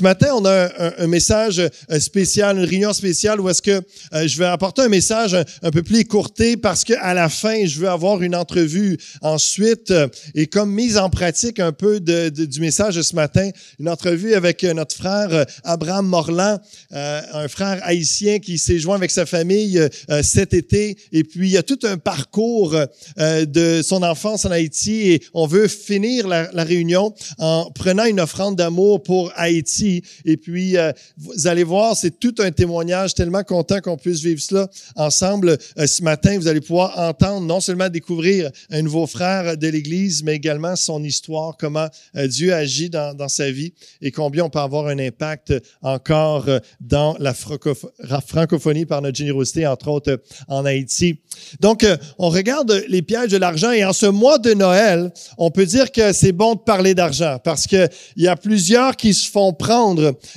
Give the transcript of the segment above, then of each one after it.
ce matin, on a un, message spécial, une réunion spéciale où est-ce que je vais apporter un message un, peu plus écourté parce qu'à la fin, je veux avoir une entrevue ensuite et comme mise en pratique un peu du message de ce matin, une entrevue avec notre frère Abraham Morland, un frère haïtien qui s'est joint avec sa famille cet été et puis il y a tout un parcours de son enfance en Haïti et on veut finir la réunion en prenant une offrande d'amour pour Haïti. Et puis, euh, vous allez voir, c'est tout un témoignage, tellement content qu'on puisse vivre cela ensemble. Euh, ce matin, vous allez pouvoir entendre, non seulement découvrir un nouveau frère de l'Église, mais également son histoire, comment euh, Dieu agit dans, dans, sa vie et combien on peut avoir un impact encore dans la francophonie par notre générosité, entre autres en Haïti. Donc, on regarde les pièges de l'argent et en ce mois de Noël, on peut dire que c'est bon de parler d'argent parce qu'il y a plusieurs qui se font prendre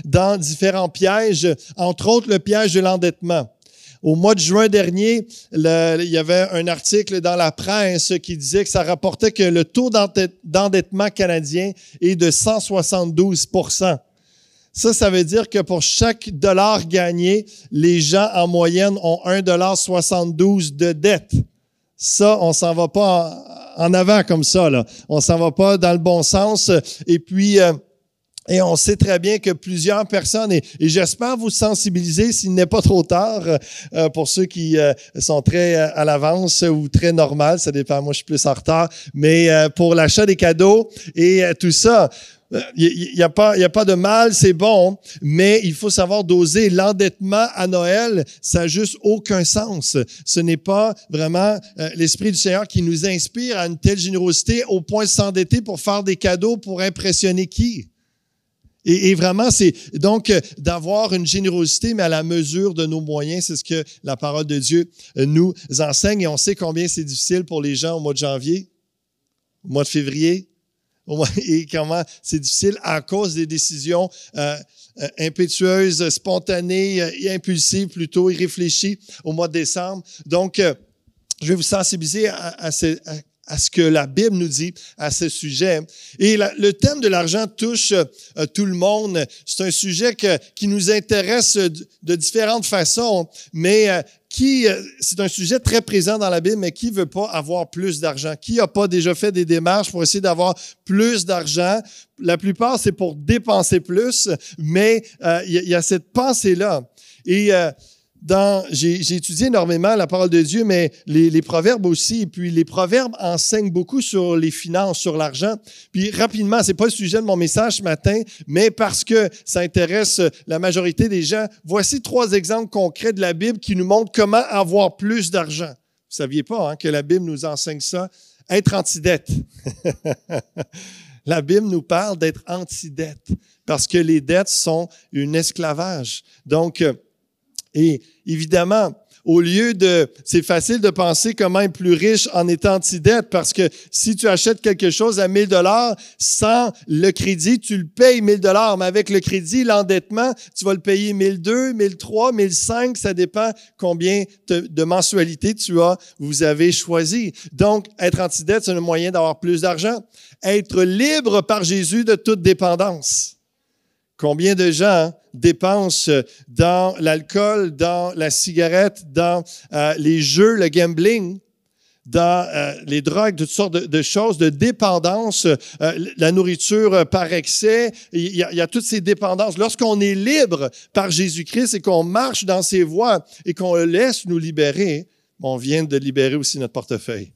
dans différents pièges, entre autres le piège de l'endettement. Au mois de juin dernier, il y avait un article dans la presse qui disait que ça rapportait que le taux d'endettement canadien est de 172% ça, ça veut dire que pour chaque dollar gagné, les gens en moyenne ont 1,72 de dette. Ça, on s'en va pas en avant comme ça. Là. On s'en va pas dans le bon sens. Et puis, euh, et on sait très bien que plusieurs personnes, et, j'espère vous sensibiliser s'il n'est pas trop tard, euh, pour ceux qui euh, sont très à l'avance ou très normal, ça dépend, moi je suis plus en retard, mais pour l'achat des cadeaux et tout ça, il n'y a, pas, a pas de mal, c'est bon, mais il faut savoir doser. L'endettement à Noël, ça n'a juste aucun sens. Ce n'est pas vraiment euh, l'Esprit du Seigneur qui nous inspire à une telle générosité au point de s'endetter pour faire des cadeaux pour impressionner qui? Et, vraiment, c'est donc euh, d'avoir une générosité, mais à la mesure de nos moyens. C'est ce que la parole de Dieu euh, nous enseigne. Et on sait combien c'est difficile pour les gens au mois de janvier, au mois de février, et comment c'est difficile à cause des décisions euh, euh, impétueuses, spontanées impulsives, plutôt irréfléchies au mois de décembre. Donc, je vais vous sensibiliser à, à, ce que la Bible nous dit à ce sujet. Et le thème de l'argent touche tout le monde. C'est un sujet qui nous intéresse de, différentes façons, mais qui, euh, c'est un sujet très présent dans la Bible, mais qui veut pas avoir plus d'argent? Qui a pas déjà fait des démarches pour essayer d'avoir plus d'argent? La plupart, c'est pour dépenser plus, mais euh, il y, a cette pensée-là. Et euh, j'ai étudié énormément la parole de Dieu, mais les, proverbes aussi. Et puis les proverbes enseignent beaucoup sur les finances, sur l'argent. Puis rapidement, c'est pas le sujet de mon message ce matin, mais parce que ça intéresse la majorité des gens, voici trois exemples concrets de la Bible qui nous montrent comment avoir plus d'argent. Vous saviez pas hein, que la Bible nous enseigne ça? Être anti-dette. la Bible nous parle d'être anti-dette parce que les dettes sont un esclavage. Donc, et évidemment, au lieu de, c'est facile de penser comment être plus riche en étant anti-dette parce que si tu achètes quelque chose à 1000 dollars sans le crédit, tu le payes 1000 dollars, mais avec le crédit, l'endettement, tu vas le payer 1002, 1003, 1005, ça dépend combien de mensualités tu as, vous avez choisi. Donc, être anti-dette, c'est un moyen d'avoir plus d'argent. Être libre par Jésus de toute dépendance. Combien de gens dépensent dans l'alcool, dans la cigarette, dans euh, les jeux, le gambling, dans euh, les drogues, toutes sortes de, choses, de dépendance, euh, la nourriture par excès, il y, a, il y a toutes ces dépendances. Lorsqu'on est libre par Jésus-Christ et qu'on marche dans ses voies et qu'on le laisse nous libérer, on vient de libérer aussi notre portefeuille.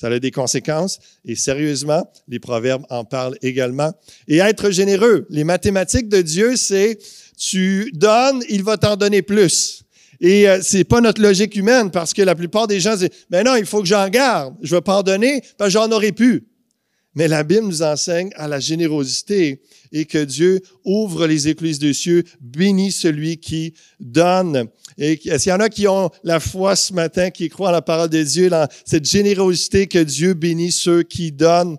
Ça a des conséquences et sérieusement, les proverbes en parlent également. Et être généreux. Les mathématiques de Dieu, c'est tu donnes, il va t'en donner plus. Et euh, c'est pas notre logique humaine parce que la plupart des gens disent, ben non, il faut que j'en garde. Je vais pas en donner parce que j'en aurais pu. Mais la Bible nous enseigne à la générosité et que Dieu ouvre les écluses des cieux, bénit celui qui donne. Et qu'il y en a qui ont la foi ce matin, qui croient à la parole de Dieu, dans cette générosité que Dieu bénit ceux qui donnent?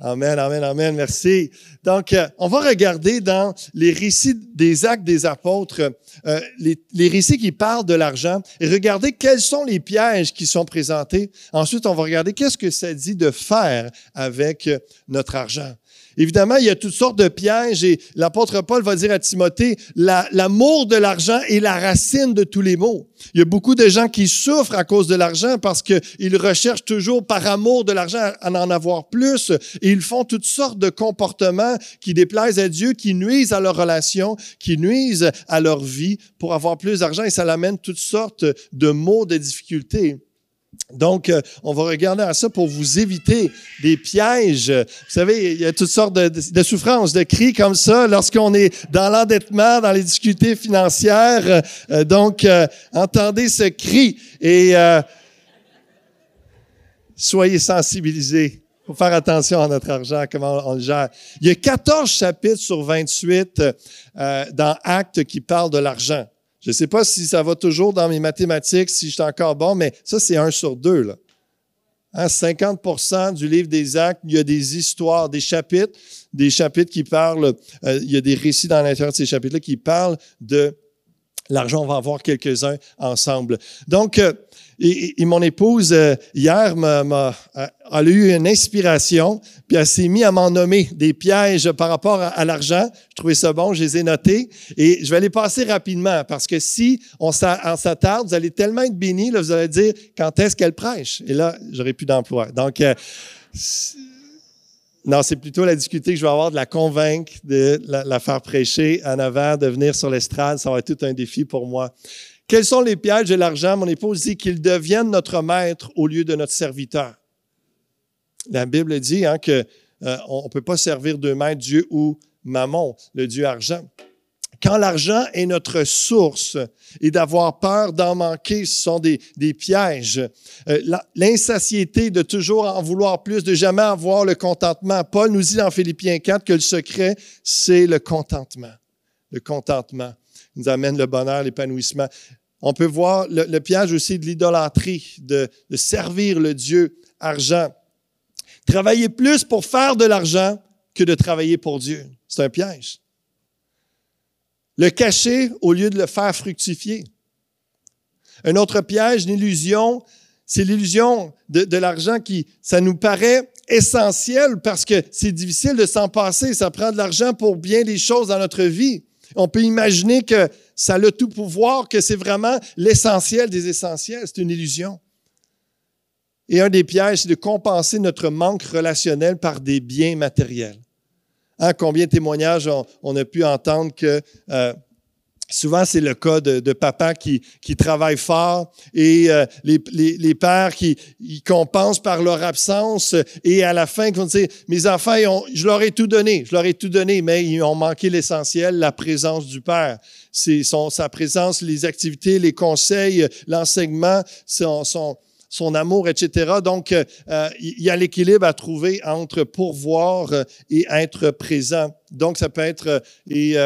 Amen, amen, amen, merci. Donc, euh, on va regarder dans les récits des actes des apôtres, euh, les, les, récits qui parlent de l'argent, et regarder quels sont les pièges qui sont présentés. Ensuite, on va regarder qu'est-ce que ça dit de faire avec notre argent. Évidemment, il y a toutes sortes de pièges et l'apôtre Paul va dire à Timothée, l'amour de l'argent est la racine de tous les maux. Il y a beaucoup de gens qui souffrent à cause de l'argent parce qu'ils recherchent toujours par amour de l'argent à en avoir plus et ils font toutes sortes de comportements qui déplaisent à Dieu, qui nuisent à leur relation, qui nuisent à leur vie pour avoir plus d'argent et ça l'amène toutes sortes de maux, de difficultés. Donc, euh, on va regarder à ça pour vous éviter des pièges. Vous savez, il y a toutes sortes de, souffrances, de cris comme ça lorsqu'on est dans l'endettement, dans les difficultés financières. Euh, donc, euh, entendez ce cri et soyez sensibilisés. Il faut faire attention à notre argent, comment on le gère. Il y a 14 chapitres sur 28 dans Actes qui parlent de l'argent. Je ne sais pas si ça va toujours dans mes mathématiques, si je suis encore bon, mais ça, c'est un sur deux. Là. 50% hein, du livre des actes, il y a des histoires, des chapitres, des chapitres qui parlent, euh, il y a des récits dans l'intérieur de ces chapitres-là qui parlent de l'argent. On va en voir quelques-uns ensemble. Donc, euh, et, mon épouse, euh, hier, m'a, a, eu une inspiration, puis elle s'est mise à m'en nommer des pièges par rapport à, l'argent. Je trouvais ça bon, je les ai notés. Et je vais les passer rapidement, parce que si on s'attarde, vous allez tellement être bénis, là, vous allez dire, quand est-ce qu'elle prêche? Et là, j'aurai plus d'emploi. Donc, euh, non, c'est plutôt la difficulté que je vais avoir de la convaincre, de la, la faire prêcher en avant, de venir sur l'estrade. Ça va être tout un défi pour moi. Quels sont les pièges de l'argent? Mon épouse dit qu'il devienne notre maître au lieu de notre serviteur. La Bible dit hein, qu'on euh, ne peut pas servir deux maîtres, Dieu ou mammon, le Dieu argent. Quand l'argent est notre source et d'avoir peur d'en manquer, ce sont des, pièges. Euh, l'insatiété de toujours en vouloir plus, de jamais avoir le contentement. Paul nous dit dans Philippiens 4 que le secret, c'est le contentement. Le contentement nous amène le bonheur, l'épanouissement. On peut voir le, piège aussi de l'idolâtrie, de, de servir le Dieu argent. Travailler plus pour faire de l'argent que de travailler pour Dieu. C'est un piège. Le cacher au lieu de le faire fructifier. Un autre piège, une illusion, c'est l'illusion de, l'argent qui, ça nous paraît essentiel parce que c'est difficile de s'en passer. Ça prend de l'argent pour bien des choses dans notre vie. On peut imaginer que ça a tout pouvoir, que c'est vraiment l'essentiel des essentiels. C'est une illusion. Et un des pièges, c'est de compenser notre manque relationnel par des biens matériels. Hein, combien de témoignages on, a pu entendre que euh, Souvent, c'est le cas de, de papa qui, qui travaille fort et euh, les, les, les, pères qui ils compensent par leur absence et à la fin, ils vont dire, mes enfants, je leur ai tout donné, je leur ai tout donné, mais ils ont manqué l'essentiel, la présence du père. C'est son, sa présence, les activités, les conseils, l'enseignement, son, son, son amour, etc. Donc, euh, il y a l'équilibre à trouver entre pourvoir et être présent. Donc, ça peut être... et,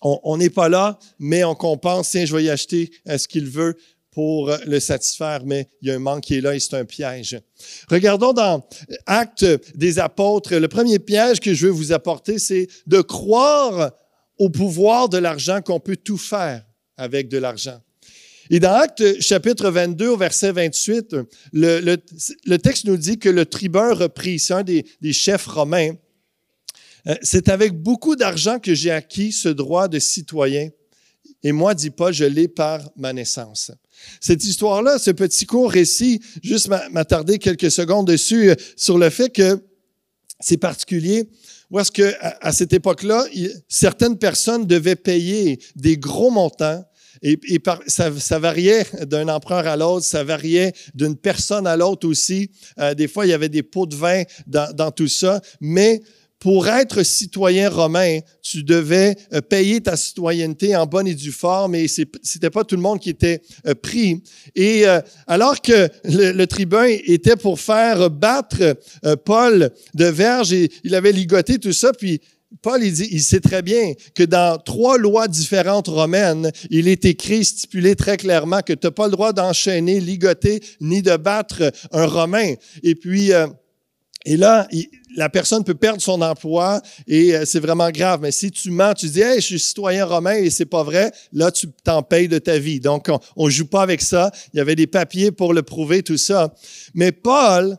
on n'est pas là, mais on compense, tiens, je vais y acheter ce qu'il veut pour le satisfaire, mais il y a un manque qui est là et c'est un piège. Regardons dans Actes des apôtres, le premier piège que je veux vous apporter, c'est de croire au pouvoir de l'argent, qu'on peut tout faire avec de l'argent. Et dans Actes chapitre 22, au verset 28, le, le, texte nous dit que le tribun reprit, c'est un des, des chefs romains, euh, c'est avec beaucoup d'argent que j'ai acquis ce droit de citoyen. Et moi, dit Paul, je l'ai par ma naissance. Cette histoire-là, ce petit court récit, juste m'attarder quelques secondes dessus, euh, sur le fait que c'est particulier. Où est-ce que, à, cette époque-là, certaines personnes devaient payer des gros montants et, ça, variait d'un empereur à l'autre, ça variait d'une personne à l'autre aussi. Euh, des fois, il y avait des pots de vin dans, tout ça, mais pour être citoyen romain, tu devais euh, payer ta citoyenneté en bonne et due forme, et c'était pas tout le monde qui était euh, pris. Et alors que le, tribun était pour faire battre Paul de verge, et il avait ligoté tout ça, puis Paul, il, dit, il sait très bien que dans trois lois différentes romaines, il est écrit, stipulé très clairement que tu n'as pas le droit d'enchaîner, ligoter, ni de battre un Romain. Et puis, et là, la personne peut perdre son emploi et euh, c'est vraiment grave. Mais si tu mens, tu dis, hey, je suis citoyen romain et c'est pas vrai, là, tu t'en payes de ta vie. Donc, on, on joue pas avec ça. Il y avait des papiers pour le prouver, tout ça. Mais Paul,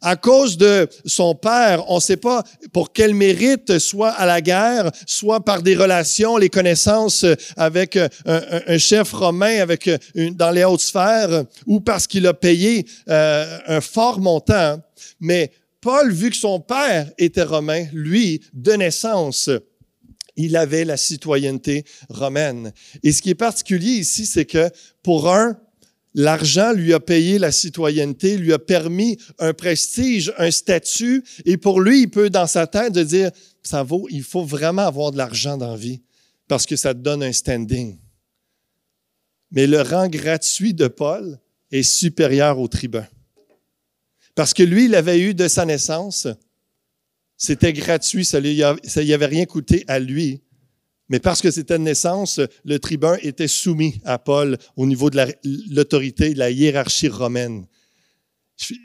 À cause de son père, on ne sait pas pour quel mérite, soit à la guerre, soit par des relations, les connaissances avec un, un chef romain avec une, dans les hautes sphères, ou parce qu'il a payé euh, un fort montant. Mais Paul, vu que son père était romain, lui, de naissance, il avait la citoyenneté romaine. Et ce qui est particulier ici, c'est que pour un, L'argent lui a payé la citoyenneté, lui a permis un prestige, un statut, et pour lui, il peut dans sa tête de dire, ça vaut, il faut vraiment avoir de l'argent dans la vie, parce que ça te donne un standing. Mais le rang gratuit de Paul est supérieur au tribun. Parce que lui, il avait eu de sa naissance, c'était gratuit, ça n'y avait rien coûté à lui. Mais parce que c'était de naissance, le tribun était soumis à Paul au niveau de l'autorité, de la hiérarchie romaine.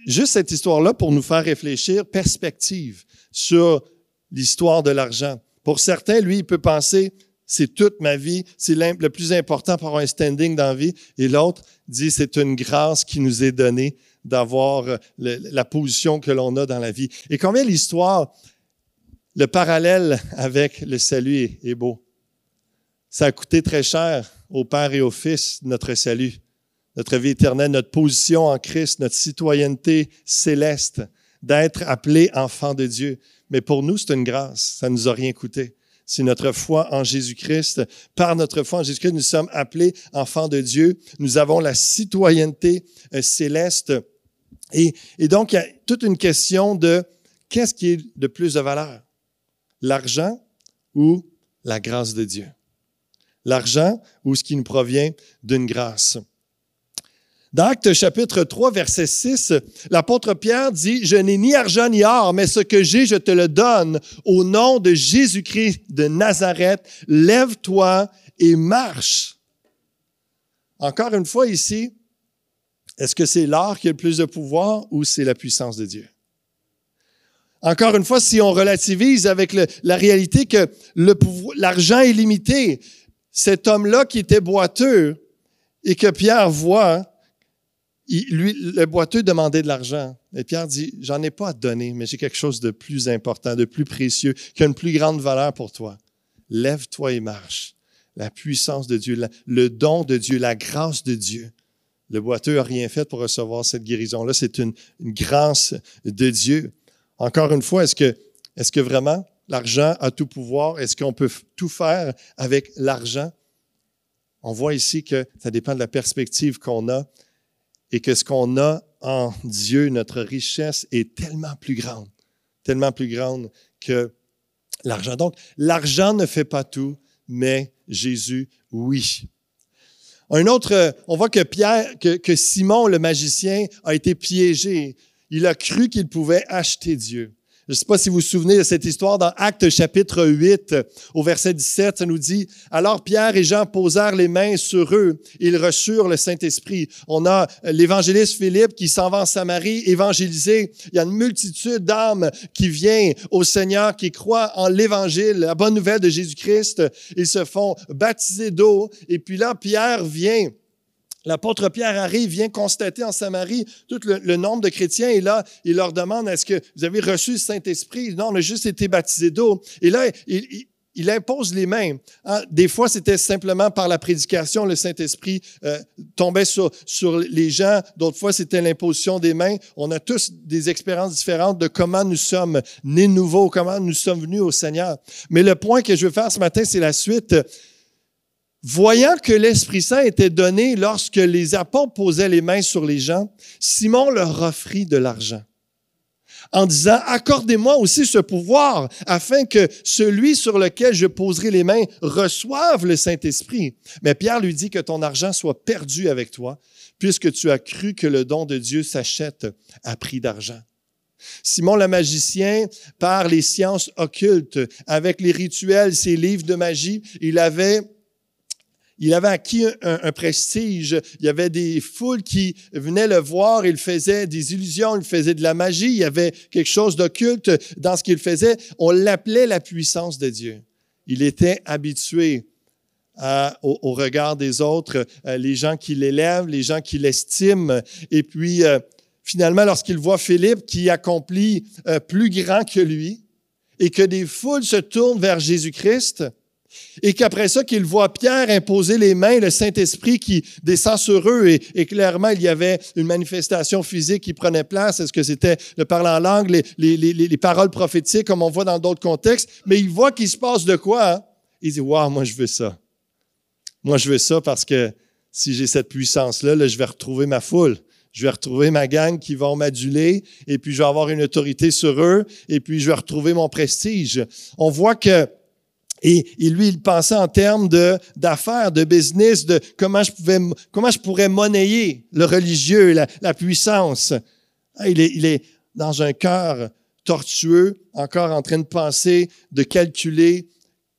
Juste cette histoire-là pour nous faire réfléchir, perspective sur l'histoire de l'argent. Pour certains, lui, il peut penser, c'est toute ma vie, c'est le plus important pour un standing dans la vie. Et l'autre dit, c'est une grâce qui nous est donnée d'avoir la position que l'on a dans la vie. Et combien l'histoire, le parallèle avec le salut est beau. Ça a coûté très cher au Père et au Fils notre salut, notre vie éternelle, notre position en Christ, notre citoyenneté céleste, d'être appelé enfant de Dieu. Mais pour nous, c'est une grâce. Ça ne nous a rien coûté. C'est notre foi en Jésus-Christ. Par notre foi en Jésus-Christ, nous sommes appelés enfants de Dieu. Nous avons la citoyenneté euh, céleste. Et, et donc, il y a toute une question de qu'est-ce qui est de plus de valeur? L'argent ou la grâce de Dieu? L'argent ou ce qui nous provient d'une grâce. Dans Actes chapitre 3, verset 6, l'apôtre Pierre dit, Je n'ai ni argent ni or, mais ce que j'ai, je te le donne. Au nom de Jésus-Christ de Nazareth, lève-toi et marche. Encore une fois ici, est-ce que c'est l'or qui a le plus de pouvoir ou c'est la puissance de Dieu? Encore une fois, si on relativise avec la réalité que l'argent est limité, cet homme-là qui était boiteux et que Pierre voit, lui, le boiteux demandait de l'argent. Et Pierre dit, j'en ai pas à donner, mais j'ai quelque chose de plus important, de plus précieux, qui a une plus grande valeur pour toi. Lève-toi et marche. La puissance de Dieu, le don de Dieu, la grâce de Dieu. Le boiteux n'a rien fait pour recevoir cette guérison-là. C'est une, une, grâce de Dieu. Encore une fois, est-ce que, est-ce que vraiment L'argent a tout pouvoir. Est-ce qu'on peut tout faire avec l'argent? On voit ici que ça dépend de la perspective qu'on a et que ce qu'on a en Dieu, notre richesse est tellement plus grande, tellement plus grande que l'argent. Donc, l'argent ne fait pas tout, mais Jésus, oui. Un autre, on voit que Pierre, que, que Simon, le magicien, a été piégé. Il a cru qu'il pouvait acheter Dieu. Je ne sais pas si vous vous souvenez de cette histoire dans Actes chapitre 8, au verset 17, ça nous dit, Alors Pierre et Jean posèrent les mains sur eux, ils reçurent le Saint-Esprit. On a l'évangéliste Philippe qui s'en va en Samarie évangéliser. Il y a une multitude d'âmes qui viennent au Seigneur, qui croient en l'évangile, la bonne nouvelle de Jésus-Christ. Ils se font baptiser d'eau. Et puis là, Pierre vient L'apôtre Pierre arrive, vient constater en Samarie tout le, nombre de chrétiens et là, il leur demande, est-ce que vous avez reçu le Saint-Esprit? Non, on a juste été baptisé d'eau. Et là, il, impose les mains. Hein, des fois, c'était simplement par la prédication, le Saint-Esprit euh, tombait sur, sur les gens. D'autres fois, c'était l'imposition des mains. On a tous des expériences différentes de comment nous sommes nés nouveaux, comment nous sommes venus au Seigneur. Mais le point que je veux faire ce matin, c'est la suite. Voyant que l'Esprit Saint était donné lorsque les apôtres posaient les mains sur les gens, Simon leur offrit de l'argent en disant, accordez-moi aussi ce pouvoir afin que celui sur lequel je poserai les mains reçoive le Saint-Esprit. Mais Pierre lui dit que ton argent soit perdu avec toi, puisque tu as cru que le don de Dieu s'achète à prix d'argent. Simon le magicien, par les sciences occultes, avec les rituels, ses livres de magie, il avait il avait acquis un, prestige. Il y avait des foules qui venaient le voir. Il faisait des illusions, il faisait de la magie. Il y avait quelque chose d'occulte dans ce qu'il faisait. On l'appelait la puissance de Dieu. Il était habitué au, regard des autres, euh, les gens qui l'élèvent, les gens qui l'estiment. Et puis, euh, finalement, lorsqu'il voit Philippe qui accomplit euh, plus grand que lui et que des foules se tournent vers Jésus-Christ, et qu'après ça, qu'il voit Pierre imposer les mains, le Saint-Esprit qui descend sur eux, et, clairement, il y avait une manifestation physique qui prenait place. Est-ce que c'était le parler en langue, les, les, paroles prophétiques, comme on voit dans d'autres contextes? Mais il voit qu'il se passe de quoi? Hein? Il dit, Waouh, moi, je veux ça. Moi, je veux ça parce que si j'ai cette puissance-là, là, je vais retrouver ma foule je vais retrouver ma gang qui vont m'aduler et puis je vais avoir une autorité sur eux et puis je vais retrouver mon prestige. On voit que et, lui, il pensait en termes de d'affaires, de business, de comment je pouvais, comment je pourrais monnayer le religieux, la, puissance. Ah, il est, il est dans un cœur tortueux, encore en train de penser, de calculer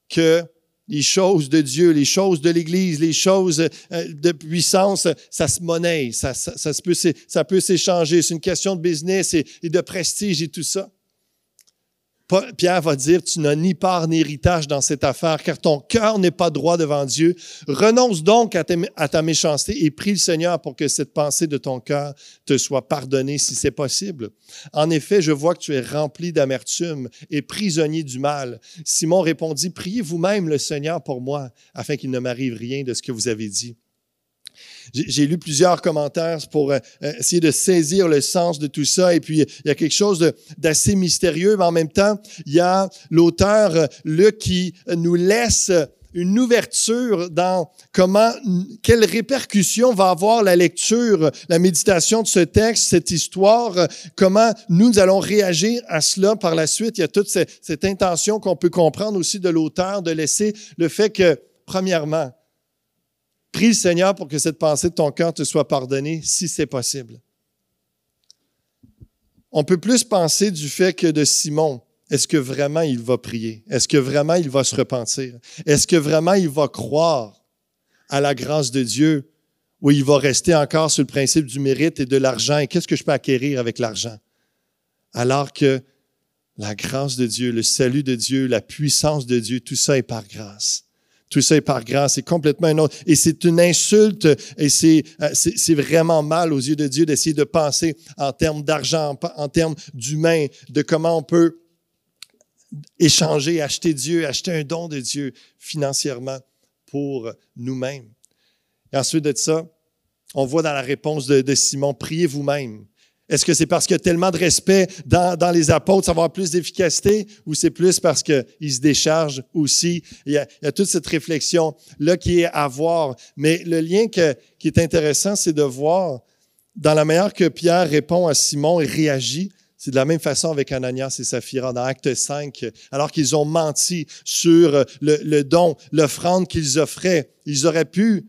que les choses de Dieu, les choses de l'Église, les choses euh, de puissance, ça se monnaie, ça, ça, peut, s'échanger. C'est une question de business et, de prestige et tout ça. Pierre va dire, tu n'as ni part ni héritage dans cette affaire, car ton cœur n'est pas droit devant Dieu. Renonce donc à, ta méchanceté et prie le Seigneur pour que cette pensée de ton cœur te soit pardonnée si c'est possible. En effet, je vois que tu es rempli d'amertume et prisonnier du mal. Simon répondit, priez vous-même le Seigneur pour moi, afin qu'il ne m'arrive rien de ce que vous avez dit. J'ai lu plusieurs commentaires pour euh, euh, essayer de saisir le sens de tout ça. Et puis, il y a quelque chose d'assez mystérieux, mais en même temps, il y a l'auteur, euh, qui nous laisse une ouverture dans comment, quelles répercussions va avoir la lecture, la méditation de ce texte, cette histoire, comment nous allons réagir à cela par la suite. Il y a toute cette intention qu'on peut comprendre aussi de l'auteur de laisser le fait que, premièrement, Prie Seigneur pour que cette pensée de ton cœur te soit pardonnée si c'est possible. On peut plus penser du fait que de Simon. Est-ce que vraiment il va prier? Est-ce que vraiment il va se repentir? Est-ce que vraiment il va croire à la grâce de Dieu ou il va rester encore sur le principe du mérite et de l'argent? Et qu'est-ce que je peux acquérir avec l'argent? Alors que la grâce de Dieu, le salut de Dieu, la puissance de Dieu, tout ça est par grâce. Tout ça est par grâce, c'est complètement un autre. Et c'est une insulte et euh, c'est, c'est, vraiment mal aux yeux de Dieu d'essayer de penser en termes d'argent, en termes d'humain, de comment on peut échanger, acheter Dieu, acheter un don de Dieu financièrement pour nous-mêmes. Et ensuite de ça, on voit dans la réponse de, de Simon, priez vous-même est-ce que c'est parce qu'il y a tellement de respect dans, les apôtres, ça va avoir plus d'efficacité, ou c'est plus parce qu'ils se déchargent aussi? Il y, a, il toute cette réflexion-là qui est à voir. Mais le lien qui est intéressant, c'est de voir, dans la manière que Pierre répond à Simon et réagit, c'est de la même façon avec Ananias et Saphira dans Acte 5, alors qu'ils ont menti sur le don, l'offrande qu'ils offraient. Ils auraient pu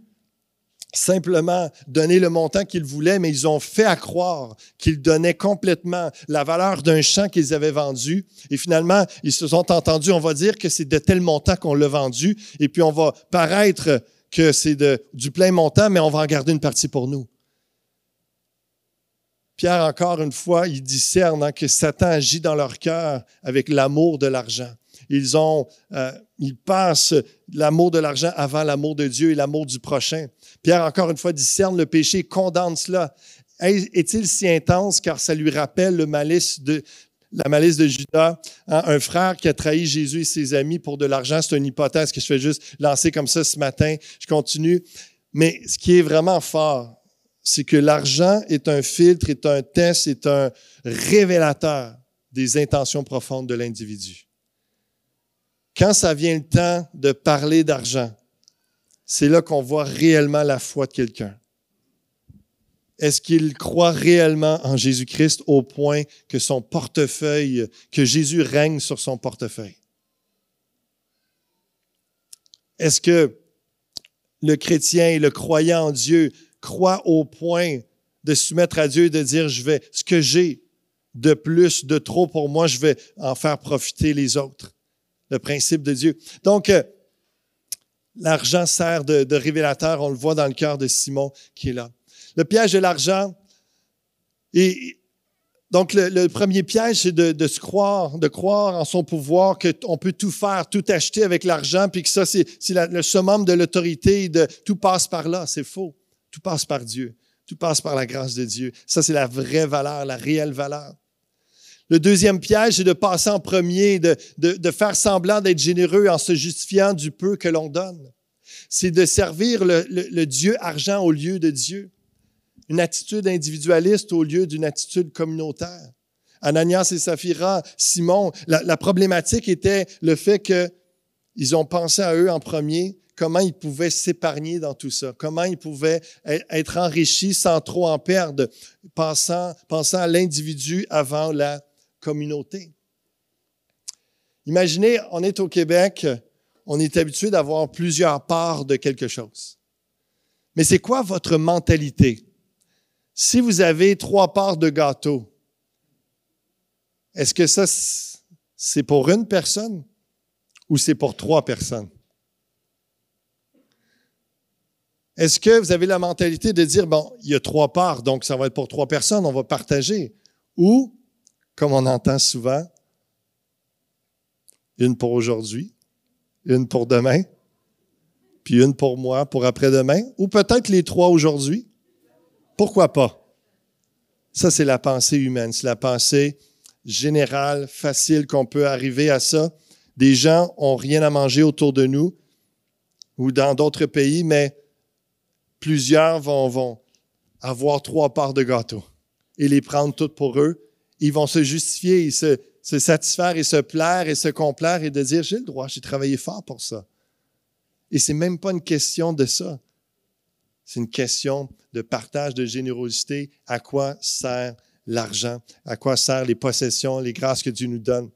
simplement donner le montant qu'ils voulaient, mais ils ont fait à croire qu'ils donnaient complètement la valeur d'un champ qu'ils avaient vendu. Et finalement, ils se sont entendus, on va dire que c'est de tel montant qu'on l'a vendu, et puis on va paraître que c'est du plein montant, mais on va en garder une partie pour nous. Pierre, encore une fois, il discerne hein, que Satan agit dans leur cœur avec l'amour de l'argent. Ils ont, euh, ils passent l'amour de l'argent avant l'amour de Dieu et l'amour du prochain. Pierre, encore une fois, discerne le péché, condamne cela. Est-il si intense car ça lui rappelle le malice de, la malice de Judas, hein, un frère qui a trahi Jésus et ses amis pour de l'argent. C'est une hypothèse que je fais juste lancer comme ça ce matin. Je continue. Mais ce qui est vraiment fort, c'est que l'argent est un filtre, est un test, est un révélateur des intentions profondes de l'individu. Quand ça vient le temps de parler d'argent, c'est là qu'on voit réellement la foi de quelqu'un. Est-ce qu'il croit réellement en Jésus-Christ au point que son portefeuille, que Jésus règne sur son portefeuille? Est-ce que le chrétien et le croyant en Dieu croit au point de soumettre à Dieu et de dire, je vais, ce que j'ai de plus, de trop pour moi, je vais en faire profiter les autres? Le principe de Dieu. Donc, euh, L'argent sert de, révélateur, on le voit dans le cœur de Simon qui est là. Le piège de l'argent, et donc le, premier piège, c'est de, se croire, de croire en son pouvoir, qu'on peut tout faire, tout acheter avec l'argent, puis que ça, c'est le summum de l'autorité, de tout passe par là. C'est faux. Tout passe par Dieu. Tout passe par la grâce de Dieu. Ça, c'est la vraie valeur, la réelle valeur. Le deuxième piège, c'est de passer en premier, de, de, faire semblant d'être généreux en se justifiant du peu que l'on donne. C'est de servir le, le, Dieu argent au lieu de Dieu. Une attitude individualiste au lieu d'une attitude communautaire. Ananias et Saphira, Simon, la, la problématique était le fait qu'ils ont pensé à eux en premier, comment ils pouvaient s'épargner dans tout ça, comment ils pouvaient être enrichis sans trop en perdre, pensant, pensant à l'individu avant la communauté. Imaginez, on est au Québec, on est habitué d'avoir plusieurs parts de quelque chose. Mais c'est quoi votre mentalité? Si vous avez trois parts de gâteau, est-ce que ça, c'est pour une personne ou c'est pour trois personnes? Est-ce que vous avez la mentalité de dire, bon, il y a trois parts, donc ça va être pour trois personnes, on va partager? Ou, comme on entend souvent, une pour aujourd'hui, une pour demain, puis une pour moi, pour après-demain, ou peut-être les trois aujourd'hui. Pourquoi pas? Ça, c'est la pensée humaine, c'est la pensée générale, facile qu'on peut arriver à ça. Des gens ont rien à manger autour de nous ou dans d'autres pays, mais plusieurs vont, vont avoir trois parts de gâteau et les prendre toutes pour eux. Ils vont se justifier, se, se satisfaire et se plaire et se complaire et de dire, j'ai le droit, j'ai travaillé fort pour ça. Et c'est même pas une question de ça. C'est une question de partage, de générosité. À quoi sert l'argent? À quoi sert les possessions, les grâces que Dieu nous donne?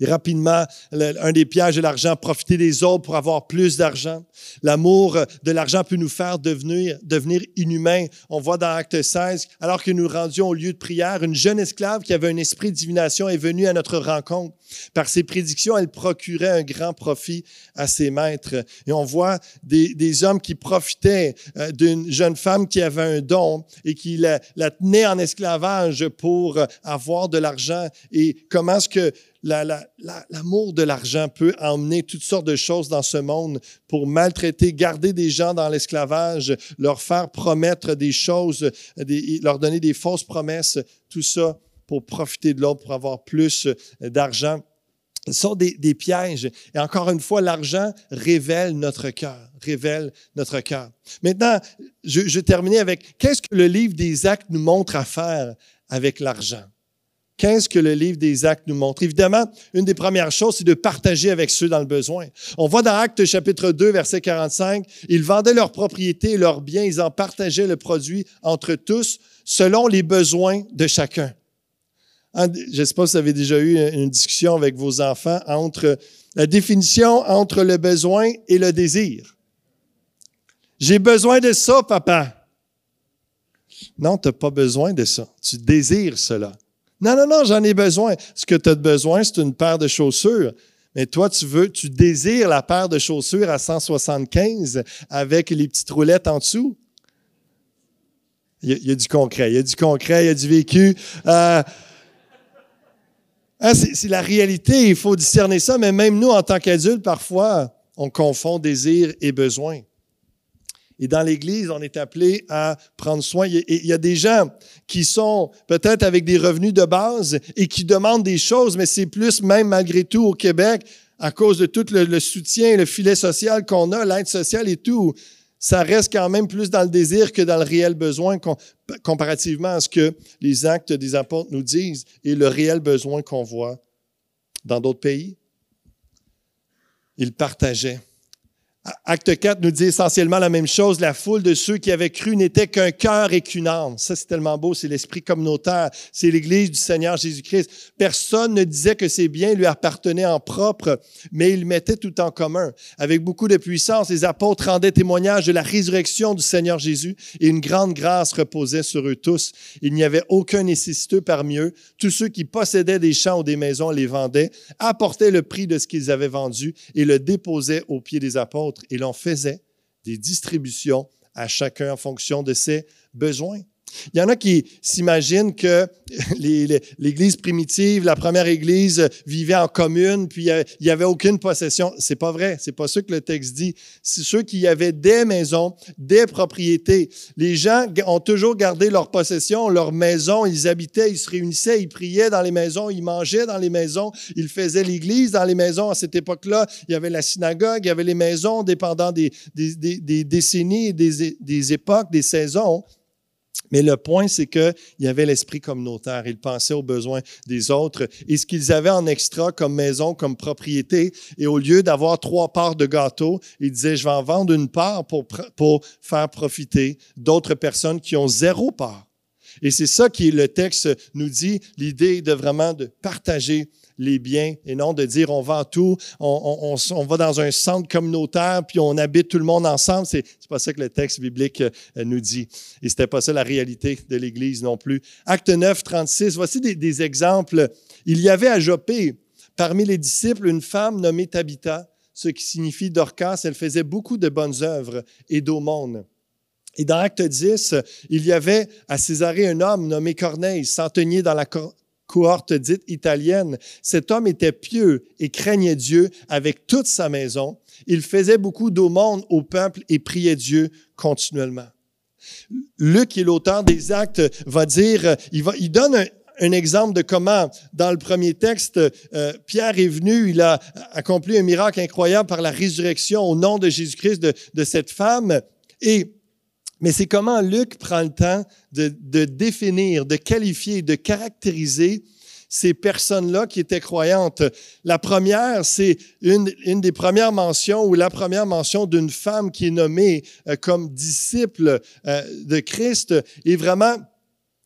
Et rapidement, un des pièges de l'argent, profiter des autres pour avoir plus d'argent. L'amour de l'argent peut nous faire devenir, devenir inhumains. On voit dans Acte 16, alors que nous rendions au lieu de prière, une jeune esclave qui avait un esprit de divination est venue à notre rencontre. Par ses prédictions, elle procurait un grand profit à ses maîtres. Et on voit des, hommes qui profitaient euh, d'une jeune femme qui avait un don et qui la, la tenait en esclavage pour avoir de l'argent. Et comment est-ce que l'amour de l'argent peut emmener toutes sortes de choses dans ce monde pour maltraiter, garder des gens dans l'esclavage, leur faire promettre des choses, leur donner des fausses promesses, tout ça pour profiter de l'autre, pour avoir plus d'argent. Ce sont des, pièges. Et encore une fois, l'argent révèle notre cœur, révèle notre cœur. Maintenant, je, je terminer avec qu'est-ce que le livre des actes nous montre à faire avec l'argent? Qu'est-ce que le livre des Actes nous montre? Évidemment, une des premières choses, c'est de partager avec ceux dans le besoin. On voit dans Actes chapitre 2, verset 45, ils vendaient leurs propriétés et leurs biens, ils en partageaient le produit entre tous selon les besoins de chacun. Je sais pas si vous avez déjà eu une discussion avec vos enfants entre la définition entre le besoin et le désir. J'ai besoin de ça, papa. Non, tu n'as pas besoin de ça. Tu désires cela. Non, non, non, j'en ai besoin. Ce que tu as besoin, c'est une paire de chaussures. Mais toi, tu veux, tu désires la paire de chaussures à 175 avec les petites roulettes en dessous? Il y, a, du concret, il y a du concret, il y a du vécu. Euh, hein, c'est la réalité, il faut discerner ça, mais même nous, en tant qu'adultes, parfois, on confond désir et besoin. Et dans l'Église, on est appelé à prendre soin. Il y a des gens qui sont peut-être avec des revenus de base et qui demandent des choses, mais c'est plus même malgré tout au Québec, à cause de tout le, soutien, le filet social qu'on a, l'aide sociale et tout, ça reste quand même plus dans le désir que dans le réel besoin comparativement à ce que les actes des apôtres nous disent et le réel besoin qu'on voit dans d'autres pays. Ils partageaient. Acte 4 nous dit essentiellement la même chose. La foule de ceux qui avaient cru n'était qu'un cœur et qu'une âme. Ça, c'est tellement beau. C'est l'esprit communautaire. C'est l'Église du Seigneur Jésus-Christ. Personne ne disait que ses biens lui appartenaient en propre, mais il mettait tout en commun. Avec beaucoup de puissance, les apôtres rendaient témoignage de la résurrection du Seigneur Jésus et une grande grâce reposait sur eux tous. Il n'y avait aucun nécessiteux parmi eux. Tous ceux qui possédaient des champs ou des maisons les vendaient, apportaient le prix de ce qu'ils avaient vendu et le déposaient aux pieds des apôtres et l'on faisait des distributions à chacun en fonction de ses besoins. Il y en a qui s'imaginent que l'Église primitive, la première Église, vivait en commune, puis il n'y avait aucune possession. C'est pas vrai. C'est pas ce que le texte dit. C'est ceux qui avaient des maisons, des propriétés. Les gens ont toujours gardé leur possession, leur maison. Ils habitaient, ils se réunissaient, ils priaient dans les maisons, ils mangeaient dans les maisons, ils faisaient l'Église dans les maisons. À cette époque-là, il y avait la synagogue, il y avait les maisons, dépendant des, décennies, des époques, des saisons. Mais le point, c'est qu'il y avait l'esprit communautaire. Ils pensaient aux besoins des autres et ce qu'ils avaient en extra comme maison, comme propriété. Et au lieu d'avoir trois parts de gâteau, ils disaient, je vais en vendre une part pour, pour faire profiter d'autres personnes qui ont zéro part. Et c'est ça qui le texte nous dit, l'idée de vraiment de partager les biens et non de dire on vend tout, on, va dans un centre communautaire puis on habite tout le monde ensemble. C'est, pas ça que le texte biblique euh, nous dit. Et c'était pas ça la réalité de l'Église non plus. Acte 9, 36, voici des, des exemples. Il y avait à Jopé, parmi les disciples, une femme nommée Tabitha, ce qui signifie Dorcas. Elle faisait beaucoup de bonnes œuvres et d'aumônes. Et dans Acte 10, il y avait à Césarée un homme nommé Corneille, centenier dans la cohorte dite italienne. Cet homme était pieux et craignait Dieu avec toute sa maison. Il faisait beaucoup d'aumônes au peuple et priait Dieu continuellement. Luc, qui est l'auteur des Actes, va dire, il, donne un, exemple de comment, dans le premier texte, euh, Pierre est venu, il a accompli un miracle incroyable par la résurrection au nom de Jésus-Christ de, de cette femme. Et mais c'est comment Luc prend le temps de, définir, de qualifier, de caractériser ces personnes-là qui étaient croyantes. La première, c'est une, une, des premières mentions ou la première mention d'une femme qui est nommée euh, comme disciple euh, de Christ. Et vraiment,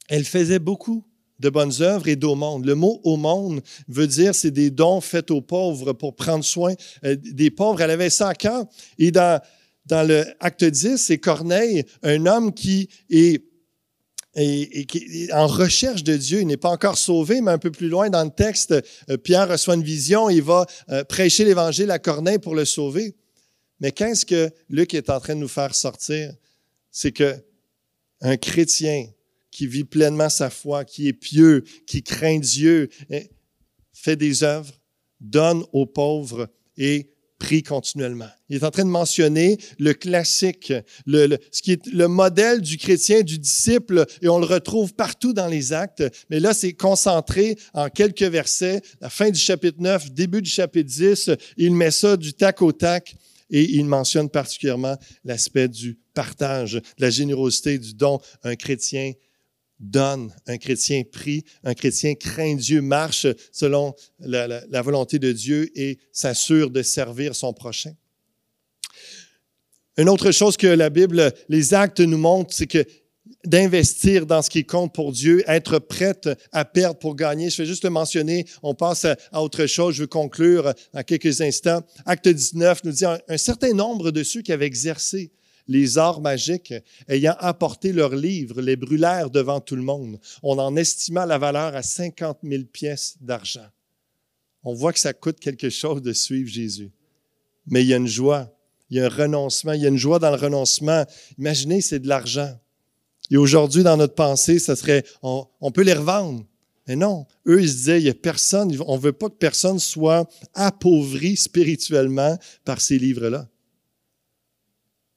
elle faisait beaucoup de bonnes œuvres et d'aumône. Le mot aumône veut dire c'est des dons faits aux pauvres pour prendre soin euh, des pauvres. Elle avait ça à. Et dans dans le acte 10, c'est Corneille, un homme qui est, en recherche de Dieu. Il n'est pas encore sauvé, mais un peu plus loin dans le texte, euh, Pierre reçoit une vision, il va euh, prêcher l'Évangile à Corneille pour le sauver. Mais qu'est-ce que Luc est en train de nous faire sortir? C'est que un chrétien qui vit pleinement sa foi, qui est pieux, qui craint Dieu, eh, fait des œuvres, donne aux pauvres et prie continuellement. Il est en train de mentionner le classique, le, ce qui est le modèle du chrétien, du disciple, et on le retrouve partout dans les actes. Mais là, c'est concentré en quelques versets, la fin du chapitre 9, début du chapitre 10. Il met ça du tac au tac et il mentionne particulièrement l'aspect du partage, de la générosité, du don. Un chrétien donne, un chrétien prie, un chrétien craint Dieu, marche selon la, volonté de Dieu et s'assure de servir son prochain. Une autre chose que la Bible, les actes nous montrent, c'est que d'investir dans ce qui compte pour Dieu, être prête à perdre pour gagner. Je vais juste le mentionner, on passe à, autre chose, je veux conclure en quelques instants. Acte 19 nous dit un certain nombre de ceux qui avaient exercé les arts magiques, ayant apporté leurs livres, les brûlèrent devant tout le monde. On en estima la valeur à 50 000 pièces d'argent. On voit que ça coûte quelque chose de suivre Jésus. Mais il y a une joie, il y a un renoncement, il y a une joie dans le renoncement. Imaginez, c'est de l'argent. Et aujourd'hui, dans notre pensée, ça serait, on, peut les revendre. Mais non, eux, ils se disaient, il n'y a personne, on ne veut pas que personne soit appauvri spirituellement par ces livres-là.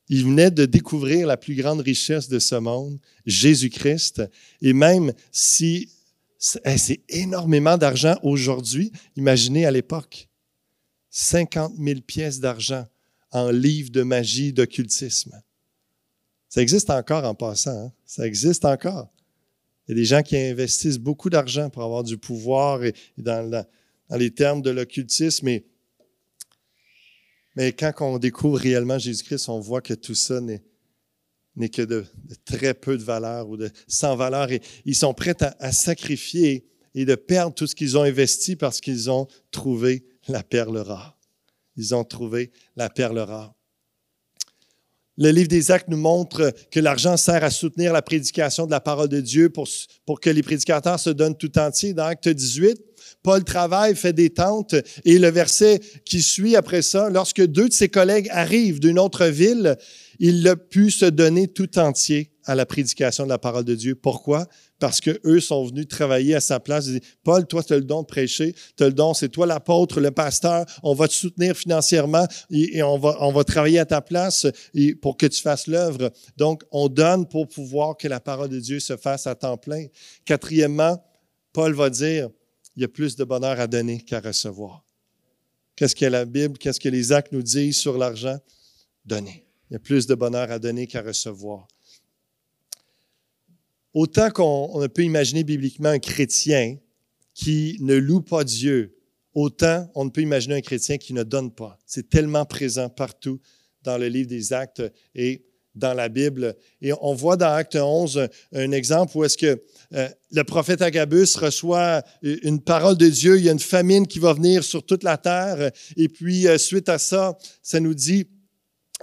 Il venait de découvrir la plus grande richesse de ce monde, Jésus-Christ. Et même si c'est énormément d'argent aujourd'hui, imaginez à l'époque, 50 000 pièces d'argent en livres de magie, d'occultisme. Ça existe encore en passant, hein? ça existe encore. Il y a des gens qui investissent beaucoup d'argent pour avoir du pouvoir et dans, les termes de l'occultisme, mais quand on découvre réellement Jésus-Christ, on voit que tout ça n'est que de, très peu de valeur ou de sans valeur. Et ils sont prêts à, sacrifier et de perdre tout ce qu'ils ont investi parce qu'ils ont trouvé la perle rare. Ils ont trouvé la perle rare. Le livre des Actes nous montre que l'argent sert à soutenir la prédication de la parole de Dieu pour, pour que les prédicateurs se donnent tout entier. Dans Acte 18, Paul travaille, fait des tentes, et le verset qui suit après ça, lorsque deux de ses collègues arrivent d'une autre ville, il a pu se donner tout entier à la prédication de la parole de Dieu. Pourquoi? Parce que eux sont venus travailler à sa place. Ils disent, Paul, toi, tu le don de prêcher, tu as le don, c'est toi l'apôtre, le pasteur, on va te soutenir financièrement et, on, va, on va travailler à ta place pour que tu fasses l'œuvre. Donc, on donne pour pouvoir que la parole de Dieu se fasse à temps plein. Quatrièmement, Paul va dire, il y a plus de bonheur à donner qu'à recevoir. Qu'est-ce que la Bible, qu'est-ce que les actes nous disent sur l'argent? Donner. Il y a plus de bonheur à donner qu'à recevoir. Autant qu'on peut imaginer bibliquement un chrétien qui ne loue pas Dieu, autant on ne peut imaginer un chrétien qui ne donne pas. C'est tellement présent partout dans le livre des actes et dans la Bible. Et on voit dans Acte 11 un, exemple où est-ce que euh, le prophète Agabus reçoit une parole de Dieu, il y a une famine qui va venir sur toute la terre, et puis euh, suite à ça, ça nous dit,